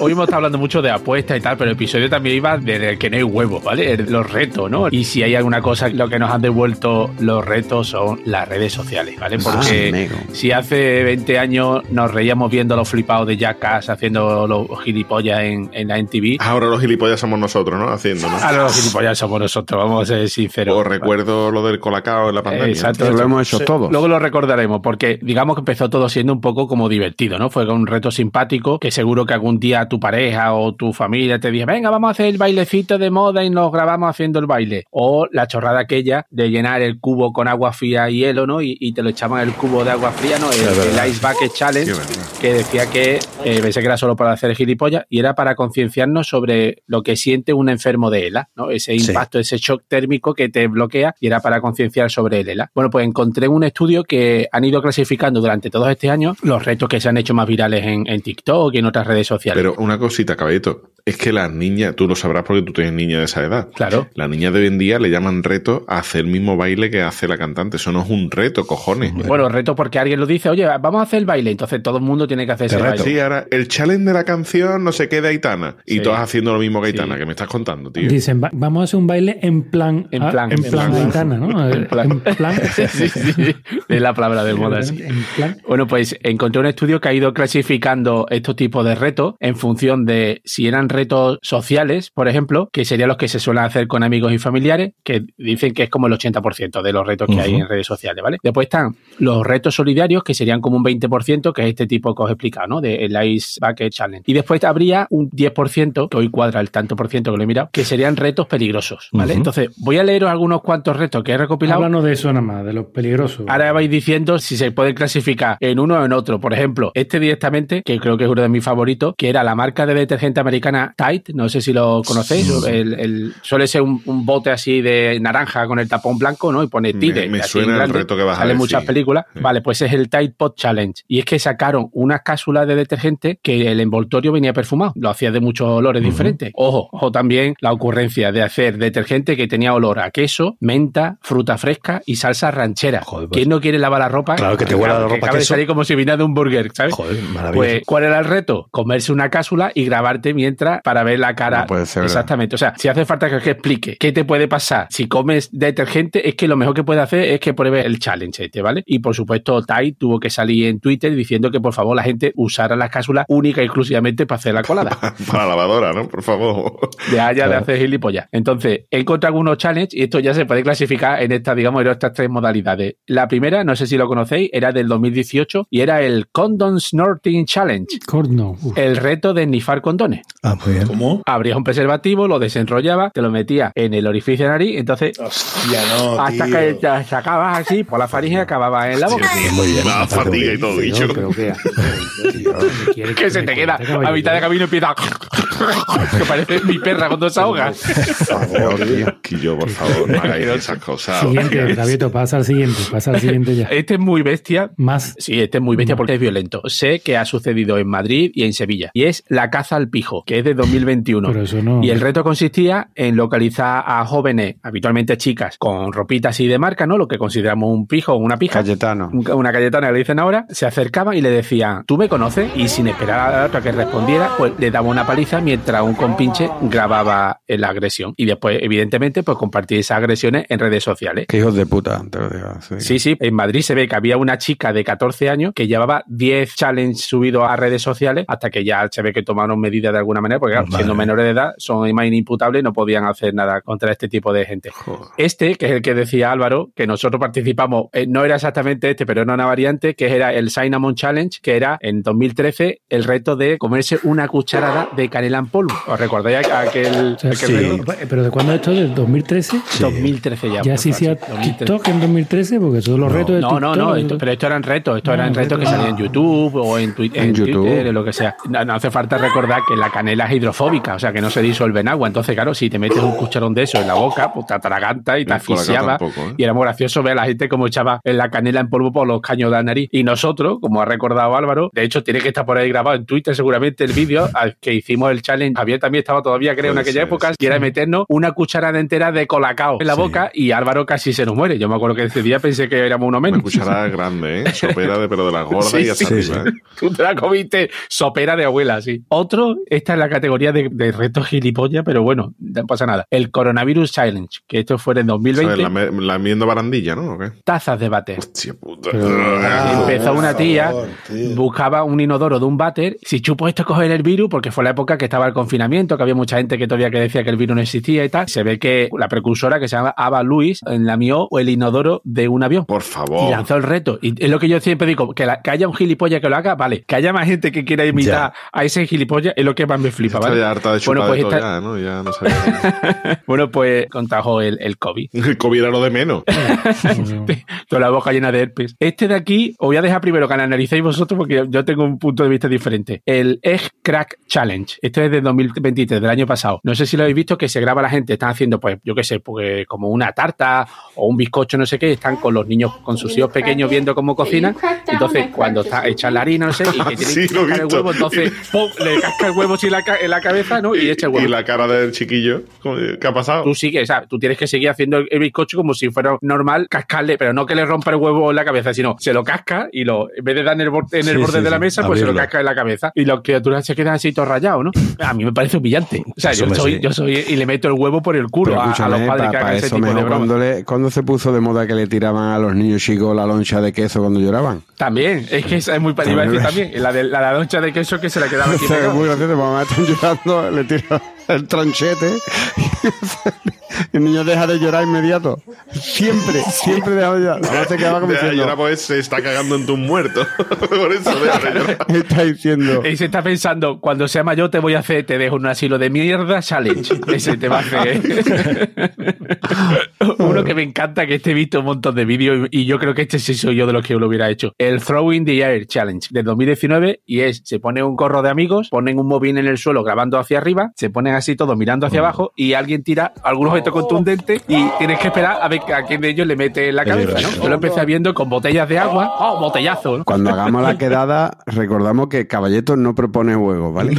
Hoy hemos estado hablando mucho de apuestas y tal, pero el episodio también iba desde el que no hay huevos, ¿vale? Los retos, ¿no? Y si hay alguna cosa, lo que nos han devuelto los retos son las redes sociales, ¿vale? Porque Ah, amigo. si hace 20 años nos reíamos viendo los flipados de Jackass haciendo los gilipollas en, en la NTV, Ahora los gilipollas somos nosotros, ¿no? Haciendo, ¿no? ahora los gilipollas somos nosotros, vamos a ser sinceros. O recuerdo lo del colacao en la pandemia. Exacto. Lo hemos hecho Sí, todos. Luego lo recordaremos, porque digamos que empezó todo siendo un poco como divertido, ¿no? Fue un reto simpático que seguro que algún día tu pareja o tu familia te dije, venga, vamos a hacer el bailecito de moda y nos grabamos haciendo el baile. O la chorrada aquella de llenar el cubo con agua fría y hielo, ¿no? Y, y te lo echaban el cubo de agua fría, ¿no? El, el Ice Bucket Challenge, que decía que eh, pensé que era solo para hacer gilipollas y era para concienciarnos sobre lo que siente un enfermo enfermo de ELA, ¿no? Ese Sí. impacto, ese shock térmico que te bloquea y era para concienciar sobre el ELA. Bueno, pues encontré un estudio que han ido clasificando durante todos este año los retos que se han hecho más virales en, en TikTok y en otras redes sociales. Pero una cosita, caballito. Es que las niñas, tú lo sabrás porque tú tienes niña de esa edad. Claro. Las niñas de hoy en día le llaman reto a hacer el mismo baile que hace la cantante. Eso no es un reto, cojones. Bueno, reto porque alguien lo dice, oye, vamos a hacer el baile, entonces todo el mundo tiene que hacer ese baile. Sí, ahora el challenge de la canción no sé qué de Aitana. Y Sí. todas haciendo lo mismo que Aitana, que me estás contando, tío. Dicen, "Va- vamos a hacer un baile en plan. En ah, plan, en en plan plan. Aitana, ¿no? En plan. En plan. sí, sí, sí. Es la palabra de moda, sí. En plan. Bueno, pues encontré un estudio que ha ido clasificando estos tipos de retos en función de si eran retos sociales, por ejemplo, que serían los que se suelen hacer con amigos y familiares, que dicen que es como el 80% de los retos que hay en redes sociales, ¿vale? Después están los retos solidarios, que serían como un 20%, que es este tipo que os he explicado, ¿no? De el Ice Bucket Challenge. Y después habría un 10%, que hoy cuadra el tanto por ciento que lo he mirado, que serían retos peligrosos, ¿vale? Entonces, voy a leeros algunos cuantos retos que he recopilado. Háblanos de eso nada más, de los peligrosos. Ahora vais diciendo si se puede clasificar en uno o en otro. Por ejemplo, este directamente, que creo que es uno de mis favoritos, que era la marca de detergente americana Tide, no sé si lo conocéis, el, el- suele ser un, un bote así de naranja con el tapón blanco, ¿no? Y pone Tide. me suena en el reto que vas a Sale decir. muchas películas. Sí. Vale, pues es el Tide Pod Challenge. Y es que sacaron unas cápsulas de detergente que el envoltorio venía perfumado. Lo hacía de muchos olores diferentes. Ojo, ojo también la ocurrencia de hacer detergente que tenía olor a queso, menta, fruta fresca y salsa ranchera. Joder, pues- ¿Quién no quiere lavar la ropa? Claro que te huela la ropa a acaba de queso. salir como si viniera de un burger, ¿sabes? Joder, maravilloso. Pues, ¿cuál era el reto? Comerse una cápsula y grabarte mientras para ver la cara. No puede ser. Exactamente. O sea, si hace falta que, que explique qué te puede pasar si comes detergente, es que lo mejor que puede hacer es que pruebe el challenge este, ¿vale? Y por supuesto, Tai tuvo que salir en Twitter diciendo que por favor la gente usara las cápsulas única y exclusivamente para hacer la colada. Para la lavadora, ¿no? Por favor. De allá de hacer gilipollas. Entonces, he encontrado algunos challenges y esto ya se puede clasificar en estas, digamos, en estas tres modalidades. La primera, no sé si lo conocéis, era del 2018 y era el Condom Snorting Challenge. Corno. Uf. El reto de nifar condones. Ah, muy bien. ¿Cómo? Abrías un preservativo, lo desenrollaba, te lo metías en el orificio de nariz, entonces Hostia, no, hasta tío. que te sacabas así por la faringe y acababas en la boca. Muy bien. La fatiga y todo, dicho. Que se te queda a mitad de camino y empieza que parece mi perra cuando se ahoga. Que yo, por favor, no hagáis esas cosas. Siguiente. Gavito, pasa al siguiente, pasa al siguiente ya. Este es muy bestia. Más. Sí, este es muy bestia porque es violento. Sé que ha sucedido en Madrid y en Sevilla. Y es la caza al pijo, que es de 2021. Pero eso no. Y el reto consistía en localizar a jóvenes, habitualmente chicas, con ropitas así de marca, ¿no? Lo que consideramos un pijo o una pija. Cayetano. Un- Una cayetana que le dicen ahora, se acercaban y le decían, ¿tú me conoces? Y sin esperar a la otra que respondiera, pues le daba una paliza mientras un compinche grababa la agresión. Y después, evidentemente, pues compartía esas agresiones en redes sociales. Qué hijos de puta, te lo digo. sí. Sí, sí, en Madrid se ve que había una chica de 14 años que llevaba 10 challenges subidos a redes sociales hasta que ya se ve que tomaron medidas de alguna manera, porque claro, siendo menores de edad son más inimputables y no podían hacer nada contra este tipo de gente. Este, que es el que decía Álvaro, que nosotros participamos, eh, no era exactamente este, pero era una variante, que era el Cinnamon Challenge, que era en 2013 el reto de comerse una cucharada de canela en polvo. ¿Os recordáis aquel, O sea, aquel sí. reto? ¿Pero de cuándo es esto? ¿Del 2013? 2013 ya. Ya se hacía favor, sí, 2013. TikTok en 2013, porque todos los No. retos de No, TikTok. no, no, esto- pero estos eran retos, estos Ah, eran retos que salían en YouTube o en, Twi- En en YouTube. Twitter o lo que sea. No, no hace falta recordar que la canela es hidrofóbica, o sea que no se disuelve en agua. Entonces, claro, si te metes un cucharón de eso en la boca, pues te atraganta y te asfixiaba. tampoco, ¿eh? Y era muy gracioso ver a la gente como echaba en la canela en polvo por los caños de la nariz. Y nosotros, como ha recordado Álvaro, de hecho tiene que estar por ahí grabado en Twitter seguramente el vídeo al que hicimos el challenge. Javier también estaba todavía, creo, en Puede aquella ser, época, sí. y era meternos una cucharada entera de colacao en la Sí. boca y Álvaro casi se nos muere. Yo me acuerdo que ese día pensé que éramos uno menos. Una cucharada grande, ¿eh? Sopera de pero de las gordas Sí, y hasta sí, arriba, ¿eh? Tú te la comiste sopera de abuela, sí. Otro, esta es la categoría de, de retos gilipollas, pero bueno, no pasa nada. El Coronavirus Challenge, que esto fue en ¿Sabes? 2020. La, la barandilla, ¿no? ¿O qué? Tazas de váter. Hostia puta. Ah, Empezó una tía, favor, buscaba un inodoro de un váter. Si chupo esto coger el virus, porque fue la época que estaba el confinamiento, que había mucha gente que todavía que decía que el virus no existía y tal. Se ve que la precursora que se llama Ava Lewis enlamió el inodoro de un avión. Por Y favor. lanzó el reto. Y es lo que yo siempre digo, que, la- que haya un gilipollas que lo haga, vale. Que haya más gente que quiera imitar a ese gilipollas es lo que más me flipa, ¿vale? ya harta de Bueno, pues de todo esta- ya, ¿no? Ya no sabía. Bueno, pues contrajo el, el COVID. El COVID era lo de menos. Toda la boca llena de herpes. Este de aquí, os voy a dejar primero que analicéis vosotros porque yo tengo un punto de vista diferente. El Egg Crack Challenge. Este es de 2023, del año pasado. No sé si lo habéis visto, que se graba la gente, están haciendo, pues, yo qué sé, pues, como una tarta o un bizcocho, no sé qué, están con los niños, con sus hijos pequeños viendo cómo cocinan. Entonces, cuando está hecha la harina, no sé, y que tienen Sí, que cascar el huevo, entonces, ¡pum! le casca el huevo así la en la cabeza, ¿no? Y echa el huevo. Y la cara del chiquillo, ¿qué ha pasado? Tú sigues, ¿sabes? Tú tienes que seguir haciendo el, bizcocho como si fuera normal, cascarle, pero no que le rompa el huevo en la cabeza, sino se lo casca y lo, en vez de dar en el, borde- en el Sí, borde sí, de la mesa, pues se lo casca en la cabeza. Y las criaturas se quedan así todo rayado, ¿no? A mí me parece humillante. O sea, yo Hombre, soy, sí. yo soy, y le meto el huevo por el culo Pero a, los padres pa- que ese eso tipo de mejor cuando, le, cuando se puso de moda que le tiraban a los niños chicos la loncha de queso cuando lloraban. También, es que esa es muy parecida También. también. La de la, la loncha de queso que se la quedaba aquí O sea, es pegada. muy gracioso, mamá están llorando, le tira el tronchete y el niño deja de llorar inmediato. Siempre, siempre deja de llorar. Mamá se quedaba como Deja de llorar diciendo, porque se está cagando en tu muerto. Por eso deja de llorar. está diciendo, Y se está pensando, cuando sea mayor te voy a hacer, te dejo un asilo de mierda challenge. Ese te va a hacer. Uno que me encanta, que este he visto un montón de vídeos y yo creo que este sí soy yo de los que lo hubiera hecho. El Throw in the Air Challenge de 2019 y es, se pone un corro de amigos, ponen un móvil en el suelo grabando hacia arriba, se ponen así todos mirando hacia abajo y alguien tira algún contundente y tienes que esperar a ver a quién de ellos le mete la cabeza, ¿no? Yo lo empecé viendo con botellas de agua, oh, botellazo, ¿no? cuando hagamos la quedada, recordamos que Caballeto no propone juegos, ¿vale?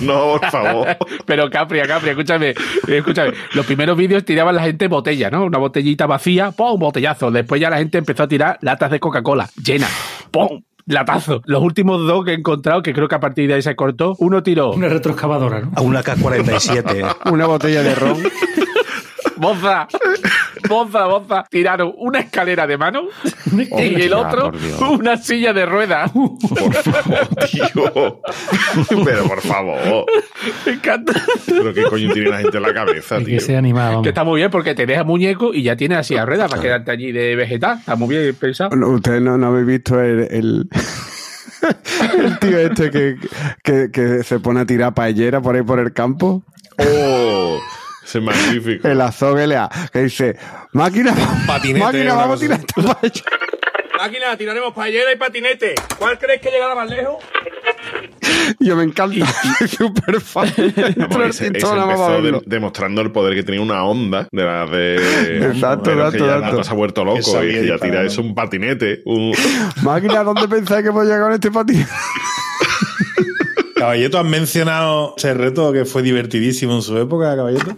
No, por favor. Pero Capri, Capri, escúchame, escúchame. Los primeros vídeos tiraban la gente botella, ¿no? Una botellita vacía, ¡pum! Botellazo. Después ya la gente empezó a tirar latas de Coca-Cola, llenas, ¡pum! Latazo. Los últimos dos que he encontrado, que creo que a partir de ahí se cortó, uno tiró Una retroexcavadora, ¿no? A una K-47. Una botella de ron. Boza, boza, boza. Tiraron una escalera de mano y el otro una silla de ruedas. Por favor, tío. Pero por favor. Me encanta. Pero qué coño tiene la gente en la cabeza, Y tío. que sea animado. Que está muy bien porque te deja muñeco y ya tienes así a ruedas para quedarte allí de vegetal. Está muy bien pensado. No, Ustedes no, no habéis visto el, el, el tío este que, que, que se pone a tirar paellera por ahí por el campo. Oh, es magnífico. El azogue LA, que dice, máquina, Patinete, máquina, vamos a tirar esta. Máquina, tiraremos paellera y patinete. ¿Cuál crees que llegará más lejos? Yo me encanta, súper de- demostrando el poder que tenía una onda de la de. Exacto, exacto, ya exacto. se ha vuelto loco y que ya tira eso un patinete. Un... Máquina, ¿dónde pensáis que hemos llegado con este patín? Caballeto, ¿has mencionado ese reto que fue divertidísimo en su época, Caballeto?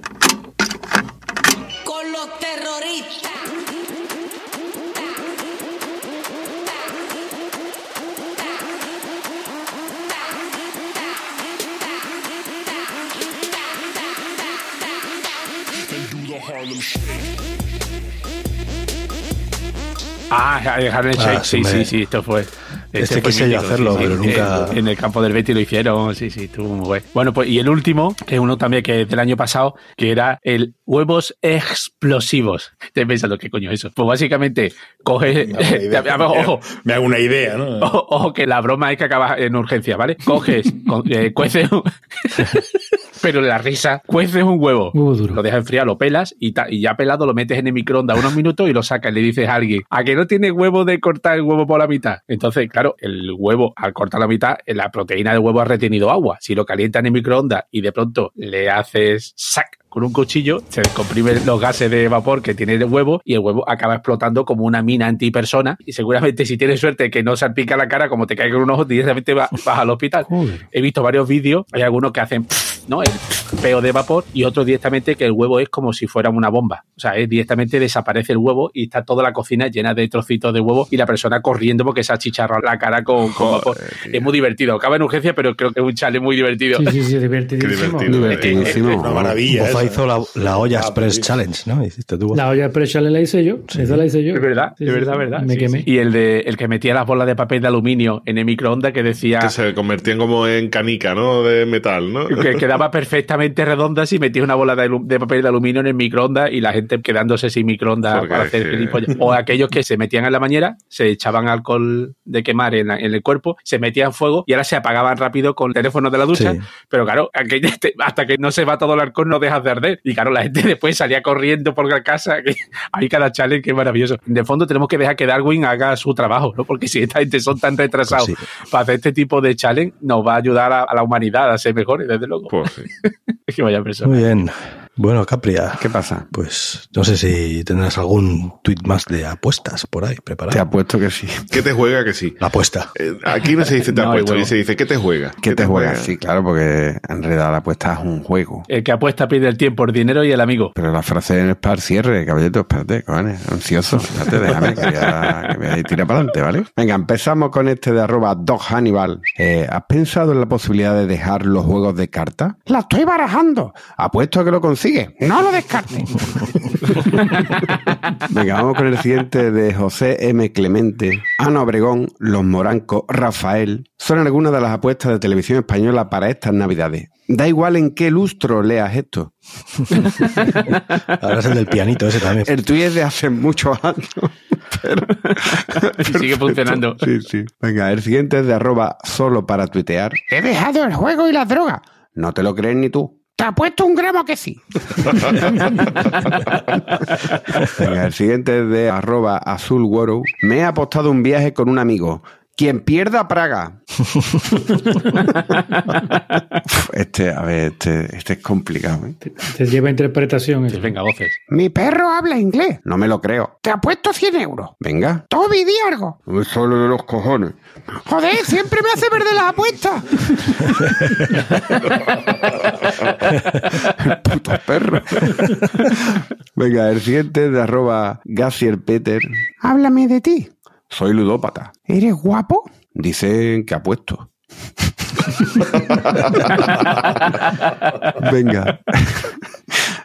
Harlem Shake, Ah, sí, sí, sí, esto fue. Este yo mítico, hacerlo, pero nunca- En, en el campo del Betty lo hicieron, sí, sí, estuvo muy bueno. Bueno, pues y el último, que es uno también que es del año pasado, que era el huevos explosivos. Estoy pensando, ¿qué coño es eso? Pues básicamente, coges. Me hago una idea. ojo, Me hago una idea, ¿no? ojo, ojo, que la broma es que acaba en urgencia, ¿vale? Coges, con- eh, cueces. un- Pero la risa, cueces un huevo, Huevo duro. lo dejas enfriar, lo pelas y, ta- y ya pelado lo metes en el microondas unos minutos y lo sacas y le dices a alguien, ¿a que no tiene huevo de cortar el huevo por la mitad? Entonces, claro, el huevo, al cortar la mitad, la proteína del huevo ha retenido agua. Si lo calientas en microondas y de pronto le haces sac con un cuchillo, se descomprimen los gases de vapor que tiene el huevo y el huevo acaba explotando como una mina antipersona y seguramente si tienes suerte que no salpica la cara, como te caiga en un ojo, directamente va- vas al hospital. Joder. He visto varios vídeos, hay algunos que hacen ¿no? el peo de vapor y otros directamente que el huevo es como si fuera una bomba. O sea, es directamente desaparece el huevo y está toda la cocina llena de trocitos de huevo y la persona corriendo porque se ha chicharrado la cara con, con vapor. Es muy divertido. Acaba en urgencia, pero creo que es un chale muy divertido. Sí, sí, sí, divertidísimo. Qué. Divertidísimo. Una maravilla. Bofa hizo la, la olla Ah, Express sí. Challenge, ¿no? Hiciste tú. La olla pressure la hice yo. Esa la hice yo. Es verdad, Sí, es sí, verdad, sí. verdad. Me Sí, quemé. sí. Y el de el que metía las bolas de papel de aluminio en el microondas que decía Que se convertían como en canica, ¿no? De metal, ¿no? que, que daba quedaba perfectamente redonda si metías una bola de, papel de aluminio en el microondas y la gente quedándose sin microondas Porque para hacer gilipollas. O aquellos que se metían en la bañera, se echaban alcohol de quemar en, la- en el cuerpo, se metían fuego y ahora se apagaban rápido con el teléfono de la ducha. Sí. Pero claro, hasta que no se va todo el alcohol no dejas de arder. Y claro, la gente después salía corriendo por la casa. Que hay cada challenge que es maravilloso. De fondo tenemos que dejar que Darwin haga su trabajo, ¿no? Porque si esta gente son tan retrasados Pues para hacer este tipo de challenge, nos va a ayudar a, a la humanidad a ser mejores, desde luego. Pues. Es que vaya persona. Muy bien. Bueno, Capria. ¿Qué pasa? Pues no sé si tendrás algún tuit más de apuestas por ahí Te preparado. apuesto que sí. ¿Qué te juega que sí? La apuesta. Eh, Aquí no se dice te No, apuesto, aquí se dice ¿qué te juega? ¿Qué te juegas? Sí, claro, porque en realidad la apuesta es un juego. El que apuesta pide el tiempo, el dinero y el amigo. Pero la frase para el cierre, caballito, espérate, cojones, ansioso. Espérate, déjame que voy a, que voy a tirar para adelante, ¿vale? Venga, empezamos con este de arroba Dog Hannibal. Eh, ¿Has pensado en la posibilidad de dejar los juegos de cartas? La estoy barajando. Apuesto a que lo consigues. No lo descartes. Venga, vamos con el siguiente de José M. Clemente, Ana Obregón, Los Morancos, Rafael. Son algunas de las apuestas de televisión española para estas navidades. Da igual en qué lustro leas esto. Ahora es el del pianito ese también. El tuyo es de hace muchos años. Pero, Y sigue funcionando. Sí, sí. Venga, el siguiente es de arroba solo para tuitear. He dejado el juego y la droga. No te lo crees ni tú. Te apuesto un gramo que sí. Venga, el siguiente es de arroba. Me he apostado un viaje con un amigo. Quien pierda Praga. este, a ver, este, este es complicado. ¿eh? Te lleva interpretación. Venga, voces. Mi perro habla inglés. No me lo creo. Te apuesto 100 euros. Venga. Toby, di algo. Solo de los cojones. Joder, siempre me hace perder las apuestas. Puto perro. Venga, el siguiente es de arroba Gassier Peter. Háblame de ti. Soy ludópata. ¿Eres guapo? Dicen que apuesto. Venga.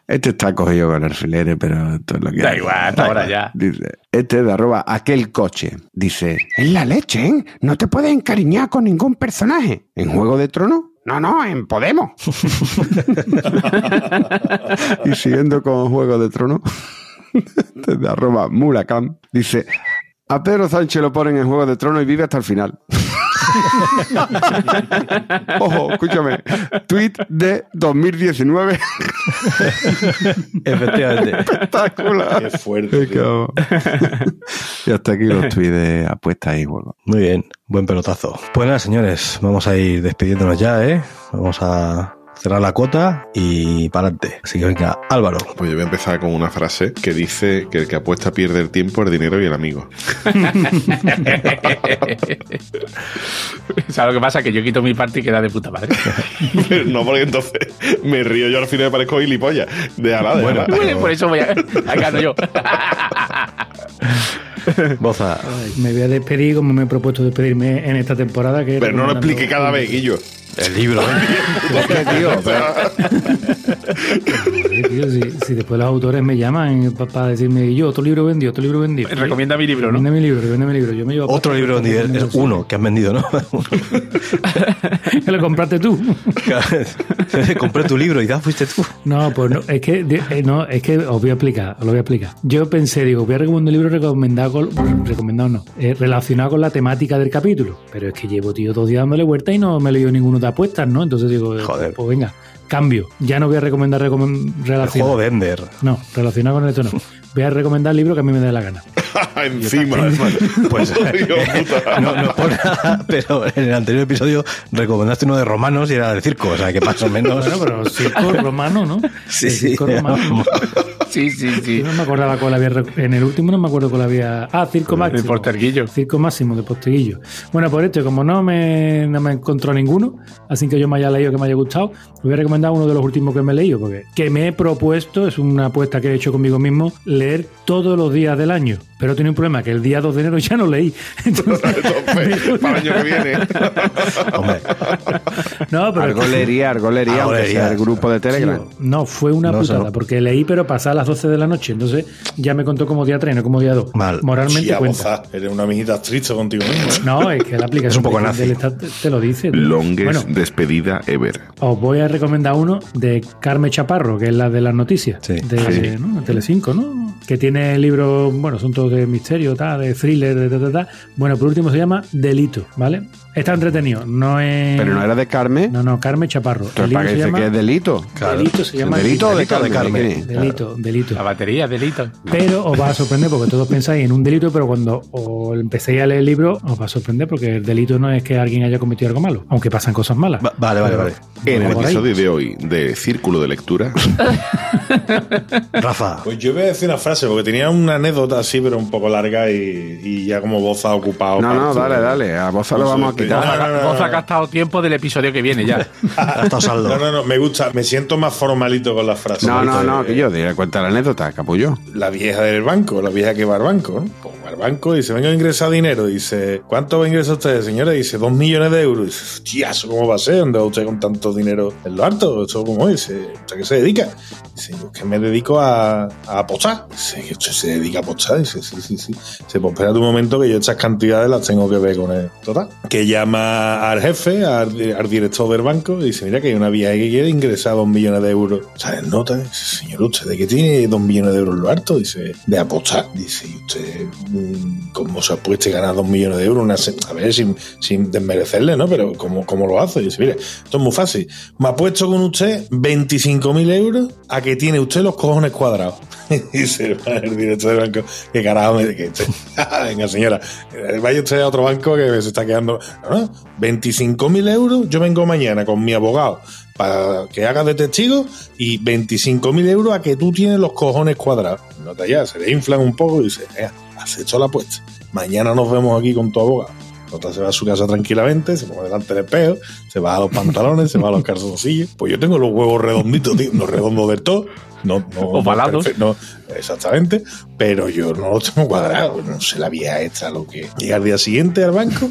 Este está cogido con alfileres, pero esto es lo que Da hay. igual, ahora ya. Dice, este es de arroba aquel coche. Dice, Es la leche, ¿eh? No te puedes encariñar con ningún personaje. ¿en Juego de Tronos? No, no, en Podemos. Y siguiendo con Juego de Tronos, este es de arroba Mulacam, dice, a Pedro Sánchez lo ponen en Juego de Tronos y vive hasta el final. Ojo, escúchame. Tweet de 2019. Efectivamente. Espectacular. Qué fuerte. Y hasta aquí los tweets de apuestas y juegos. Muy bien, buen pelotazo. Pues nada, señores, vamos a ir despidiéndonos ya, ¿eh? Vamos a cerrar la cuota y para adelante. Así que venga, Álvaro. Pues yo voy a empezar con una frase que dice que el que apuesta pierde el tiempo, el dinero y el amigo. ¿Sabes lo que pasa? Que yo quito mi parte y queda de puta madre. Pero no, porque entonces me río yo al final me parezco gilipollas. Déjala, déjala. Bueno, Por eso voy a, a gano yo. Boza. Ay, Me voy a despedir como me he propuesto despedirme en esta temporada. Que Pero no lo explique cada vez, Guillo. El libro, ¿eh? tío? Joder, tío, si, si después los autores me llaman para decirme, y yo, otro libro vendido, otro libro vendido. Recomienda mi libro, ¿no? Recomienda mi libro, recomienda mi libro. Yo me llevo Otro libro vendido. Es uno que has vendido, ¿no? que lo compraste tú. Compré tu libro y ya fuiste tú. No, pues no, es que eh, no, es que os voy a explicar, os lo voy a explicar. Yo pensé, digo, voy a recomendar un libro recomendado con, recomendado no, eh, relacionado con la temática del capítulo. Pero es que llevo, tío, dos días dándole vuelta y no me he leído ninguno de apuestas, ¿no? Entonces digo, Joder. pues venga, cambio. Ya no voy a recomendar recom- El juego relacionado. de Ender. No, relacionado con esto no. Voy a recomendar el libro que a mí me dé la gana. Encima. Pues no, no por nada, pero en el anterior episodio recomendaste uno de romanos y era de circo, o sea que más o menos. Bueno, pero circo romano, ¿no? Sí, El sí. circo romano. Sí, sí, sí. Yo no me acordaba cuál había. En el último no me acuerdo cuál había. Ah, Circo Máximo. El Porterguillo. Circo Máximo de Posteguillo. Bueno, por esto, como no me, no me encontró ninguno, así que yo me haya leído que me haya gustado, voy a recomendar uno de los últimos que me he leído, porque que me he propuesto, es una apuesta que he hecho conmigo mismo, leer todos los días del año. Pero tiene un problema, que el día 2 de enero ya no leí. Entonces, Entonces, para el año que viene. Hombre, No, pero Argolería, argolería, aunque Argolería. sea el grupo de Telegram. Tío, no, fue una No, putada, no. porque leí, pero pasaba a las 12 de la noche. Entonces ya me contó como día 3, no como día 2. Mal. Moralmente Chia, cuenta. boza, Eres una amiguita triste contigo mismo. ¿eh? No, es que la aplicación Es un poco del nazi. Estado te, te lo dice. Longest Bueno, despedida ever. os voy a recomendar uno de Carmen Chaparro, que es la de las noticias. Sí. De, Ah, sí. ¿no? de Telecinco, ¿no? Que tiene libros, bueno, son todos de misterio, tal, de thriller, de ta, ta, ta. Bueno, por último se llama Delito, ¿vale? Está entretenido, no es... Pero no era de Carmen. No, no, Carmen Chaparro. El ¿para se dice llama que es delito? Delito, se llama ¿Delito o de Delito de Carmen? Carmen. ¿De es? Delito, delito. La batería, delito. Pero os va a sorprender porque todos pensáis en un delito, pero cuando os empecéis a leer el libro os va a sorprender porque el delito no es que alguien haya cometido algo malo, aunque pasan cosas malas. Va- vale, vale, vale. En el episodio de hoy de Círculo de Lectura, Rafa, Pues yo voy a decir una frase, porque tenía una anécdota así, pero un poco larga y, y ya como voz ha ocupado. No, no, dale, dale. A se lo Pues, vamos a eh, quitar. no, no, no, Vos no. ha gastado tiempo del episodio que viene ya. saldo. No, no, no, me gusta, me siento más formalito con las frases. No, no, no, que yo te cuenta la anécdota, capullo. La vieja del banco, la vieja que va al banco, ¿no? Al banco y dice, vengo a ingresar dinero. Dice, ¿cuánto va a ingresar usted, señora? Dice, dos millones de euros. Dice, hostia, ¿eso cómo va a ser? ¿Dónde va usted con tanto dinero en lo harto? ¿Eso cómo es? Dice, ¿usted qué se dedica? Dice, yo que me dedico a, apostar. Dice, ¿que usted se dedica a apostar? Dice, sí, sí, sí. Dice, pues espérate un momento que yo estas cantidades las tengo que ver con él. Total. Que llama al jefe, al, director del banco, y dice, mira que hay una vieja que quiere ingresar dos millones de euros. ¿Sale nota? Dice, señor, ¿usted de qué tiene dos millones de euros en lo harto? Dice, de apostar. Dice, ¿y usted cómo se apuesta y gana dos millones de euros? Una a ver, sin, sin desmerecerle, ¿no? Pero ¿cómo, cómo lo hace? Dice, mire, esto es muy fácil. Me apuesto con usted 25.000 euros a que tiene usted los cojones cuadrados. dice el director del banco, ¿qué carajo me que usted- Venga, señora, eh, vaya usted a otro banco que se está quedando. No, no, 25.000 euros, yo vengo mañana con mi abogado para que haga de testigo y 25.000 euros a que tú tienes los cojones cuadrados. Nota ya, se le inflan un poco y dice, "Venga, has hecho la apuesta. Mañana nos vemos aquí con tu abogado. Nota se va a su casa tranquilamente, se pone delante del espejo, se baja los pantalones, se baja los calzoncillos. Pues yo tengo los huevos redonditos, tío, no redondos del todo. No, no, Ovalados. perfecto, no, exactamente, pero yo no los tengo cuadrados. No sé la vieja esta lo que. Llega al día siguiente al banco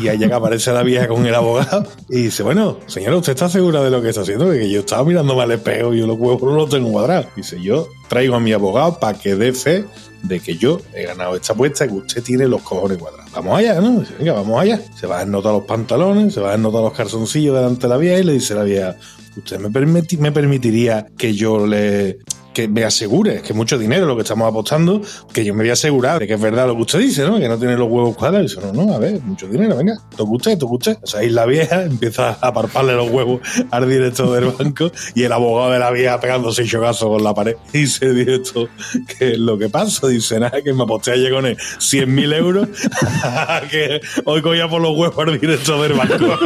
y ahí llega aparece la vieja con el abogado y dice, bueno, señora, ¿usted está segura de lo que está haciendo? Porque yo estaba mirando mal el espejo y yo los huevos no los tengo cuadrados. Dice, yo traigo a mi abogado para que dé fe de que yo he ganado esta apuesta y que usted tiene los cojones cuadrados. Vamos allá, ¿no? Dice, venga, vamos allá. Se va a desnotar los pantalones, se va a desnotar los calzoncillos delante de la vieja y le dice a la vieja, ¿usted me, permiti- me permitiría que yo le que me asegure, que es mucho dinero lo que estamos apostando, que yo me voy a asegurar de que es verdad lo que usted dice, ¿no? Que no tiene los huevos cuadrados. Y dice, no, no, a ver, mucho dinero, venga, toque usted, toque usted. O sea, ahí la vieja empieza a parparle los huevos al director del banco y el abogado de la vieja pegándose chocazos con la pared. Y dice el director, ¿qué es lo que pasa? Dice, que me aposté ayer con él 100.000 euros, que hoy cogía por los huevos al director del banco.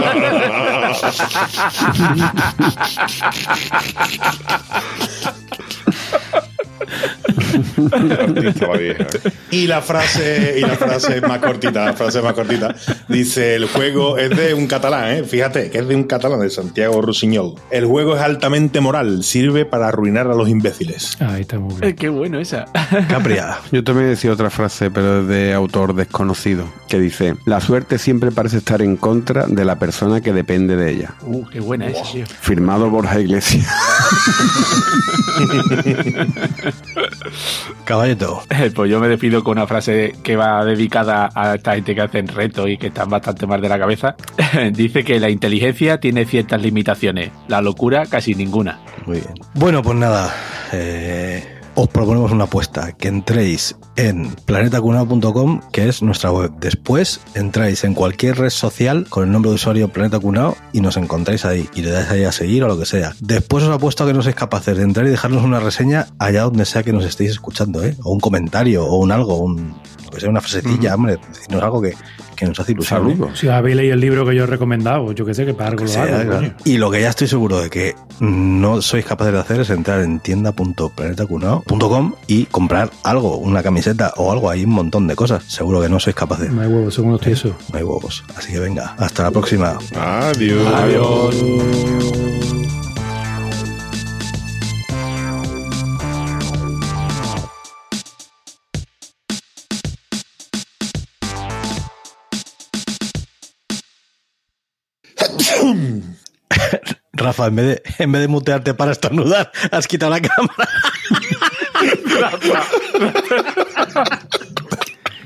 artista la vieja. Y la frase, y la frase más cortita, la frase más cortita, dice el juego es de un catalán, ¿eh? fíjate, que es de un catalán, de Santiago Rusiñol. El juego es altamente moral, sirve para arruinar a los imbéciles. Ahí está muy bien. Qué bueno esa. Capria. Yo también decía otra frase, pero es de autor desconocido, que dice, la suerte siempre parece estar en contra de la persona que depende de ella. Uh, qué buena esa, tío. Firmado Borja Iglesias. Caballito. Eh, Pues yo me despido con una frase que va dedicada a esta gente que hacen retos y que están bastante mal de la cabeza. Dice que la inteligencia tiene ciertas limitaciones, la locura casi ninguna. Muy bien. Bueno, pues nada. eh, os proponemos una apuesta, que entréis en planetacunao.com, que es nuestra web. Después entráis en cualquier red social con el nombre de usuario Planeta Cunao y nos encontráis ahí y le dais ahí a seguir o lo que sea. Después os apuesto a que no sois capaces de entrar y dejarnos una reseña allá donde sea que nos estéis escuchando, ¿eh? O un comentario, o un algo, un, que sea, una frasecilla, hombre, decirnos algo que, que nos hace ilusión. ¿eh? Si habéis leído el libro que yo he recomendado, yo qué sé, que para algo lo hago. claro. Y lo que ya estoy seguro de que no sois capaces de hacer es entrar en tienda.planetacunao.com y comprar algo, una camiseta o algo. Hay un montón de cosas. Seguro que no sois capaces. No hay huevos, son unos tiesos. No hay huevos. Así que venga, hasta la próxima. Adiós. Adiós. Rafa, en vez, de, en vez de mutearte para estornudar, has quitado la cámara.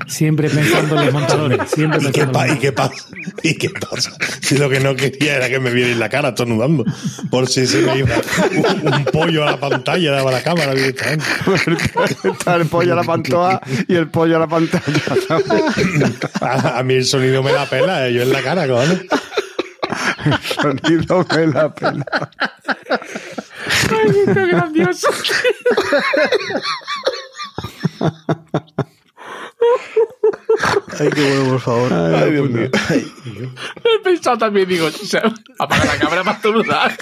Siempre pensando en los montadores. Siempre ¿Y qué, pa- los ¿Y qué pasa? ¿Y qué pasa? Si lo que no quería era que me viera en la cara estornudando. Por si se me iba un, un pollo a la pantalla, daba la cámara directamente. Está el pollo a la pantoja y el pollo a la pantalla. A, a mí el sonido me la pela, eh, yo en la cara, cojones. Sonido me la pena. Ay, qué gracioso. Ay, qué bueno, por favor. Ay, Dios mío. He pensado también, digo, o sea, apaga la cámara para estornudar.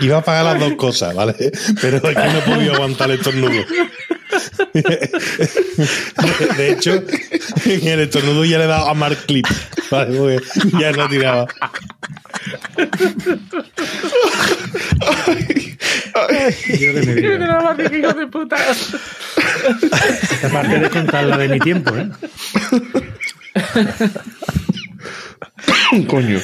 Iba a pagar las dos cosas, ¿vale? Pero es que no he podido aguantar el estornudo. De, hecho, en el estornudo ya le he dado a Mark Clip, ¿vale? Ya no tiraba. Yo de mi vida. Qué dramático, hijo de puta. Esta parte de contar la de mi tiempo, ¿eh? Coño.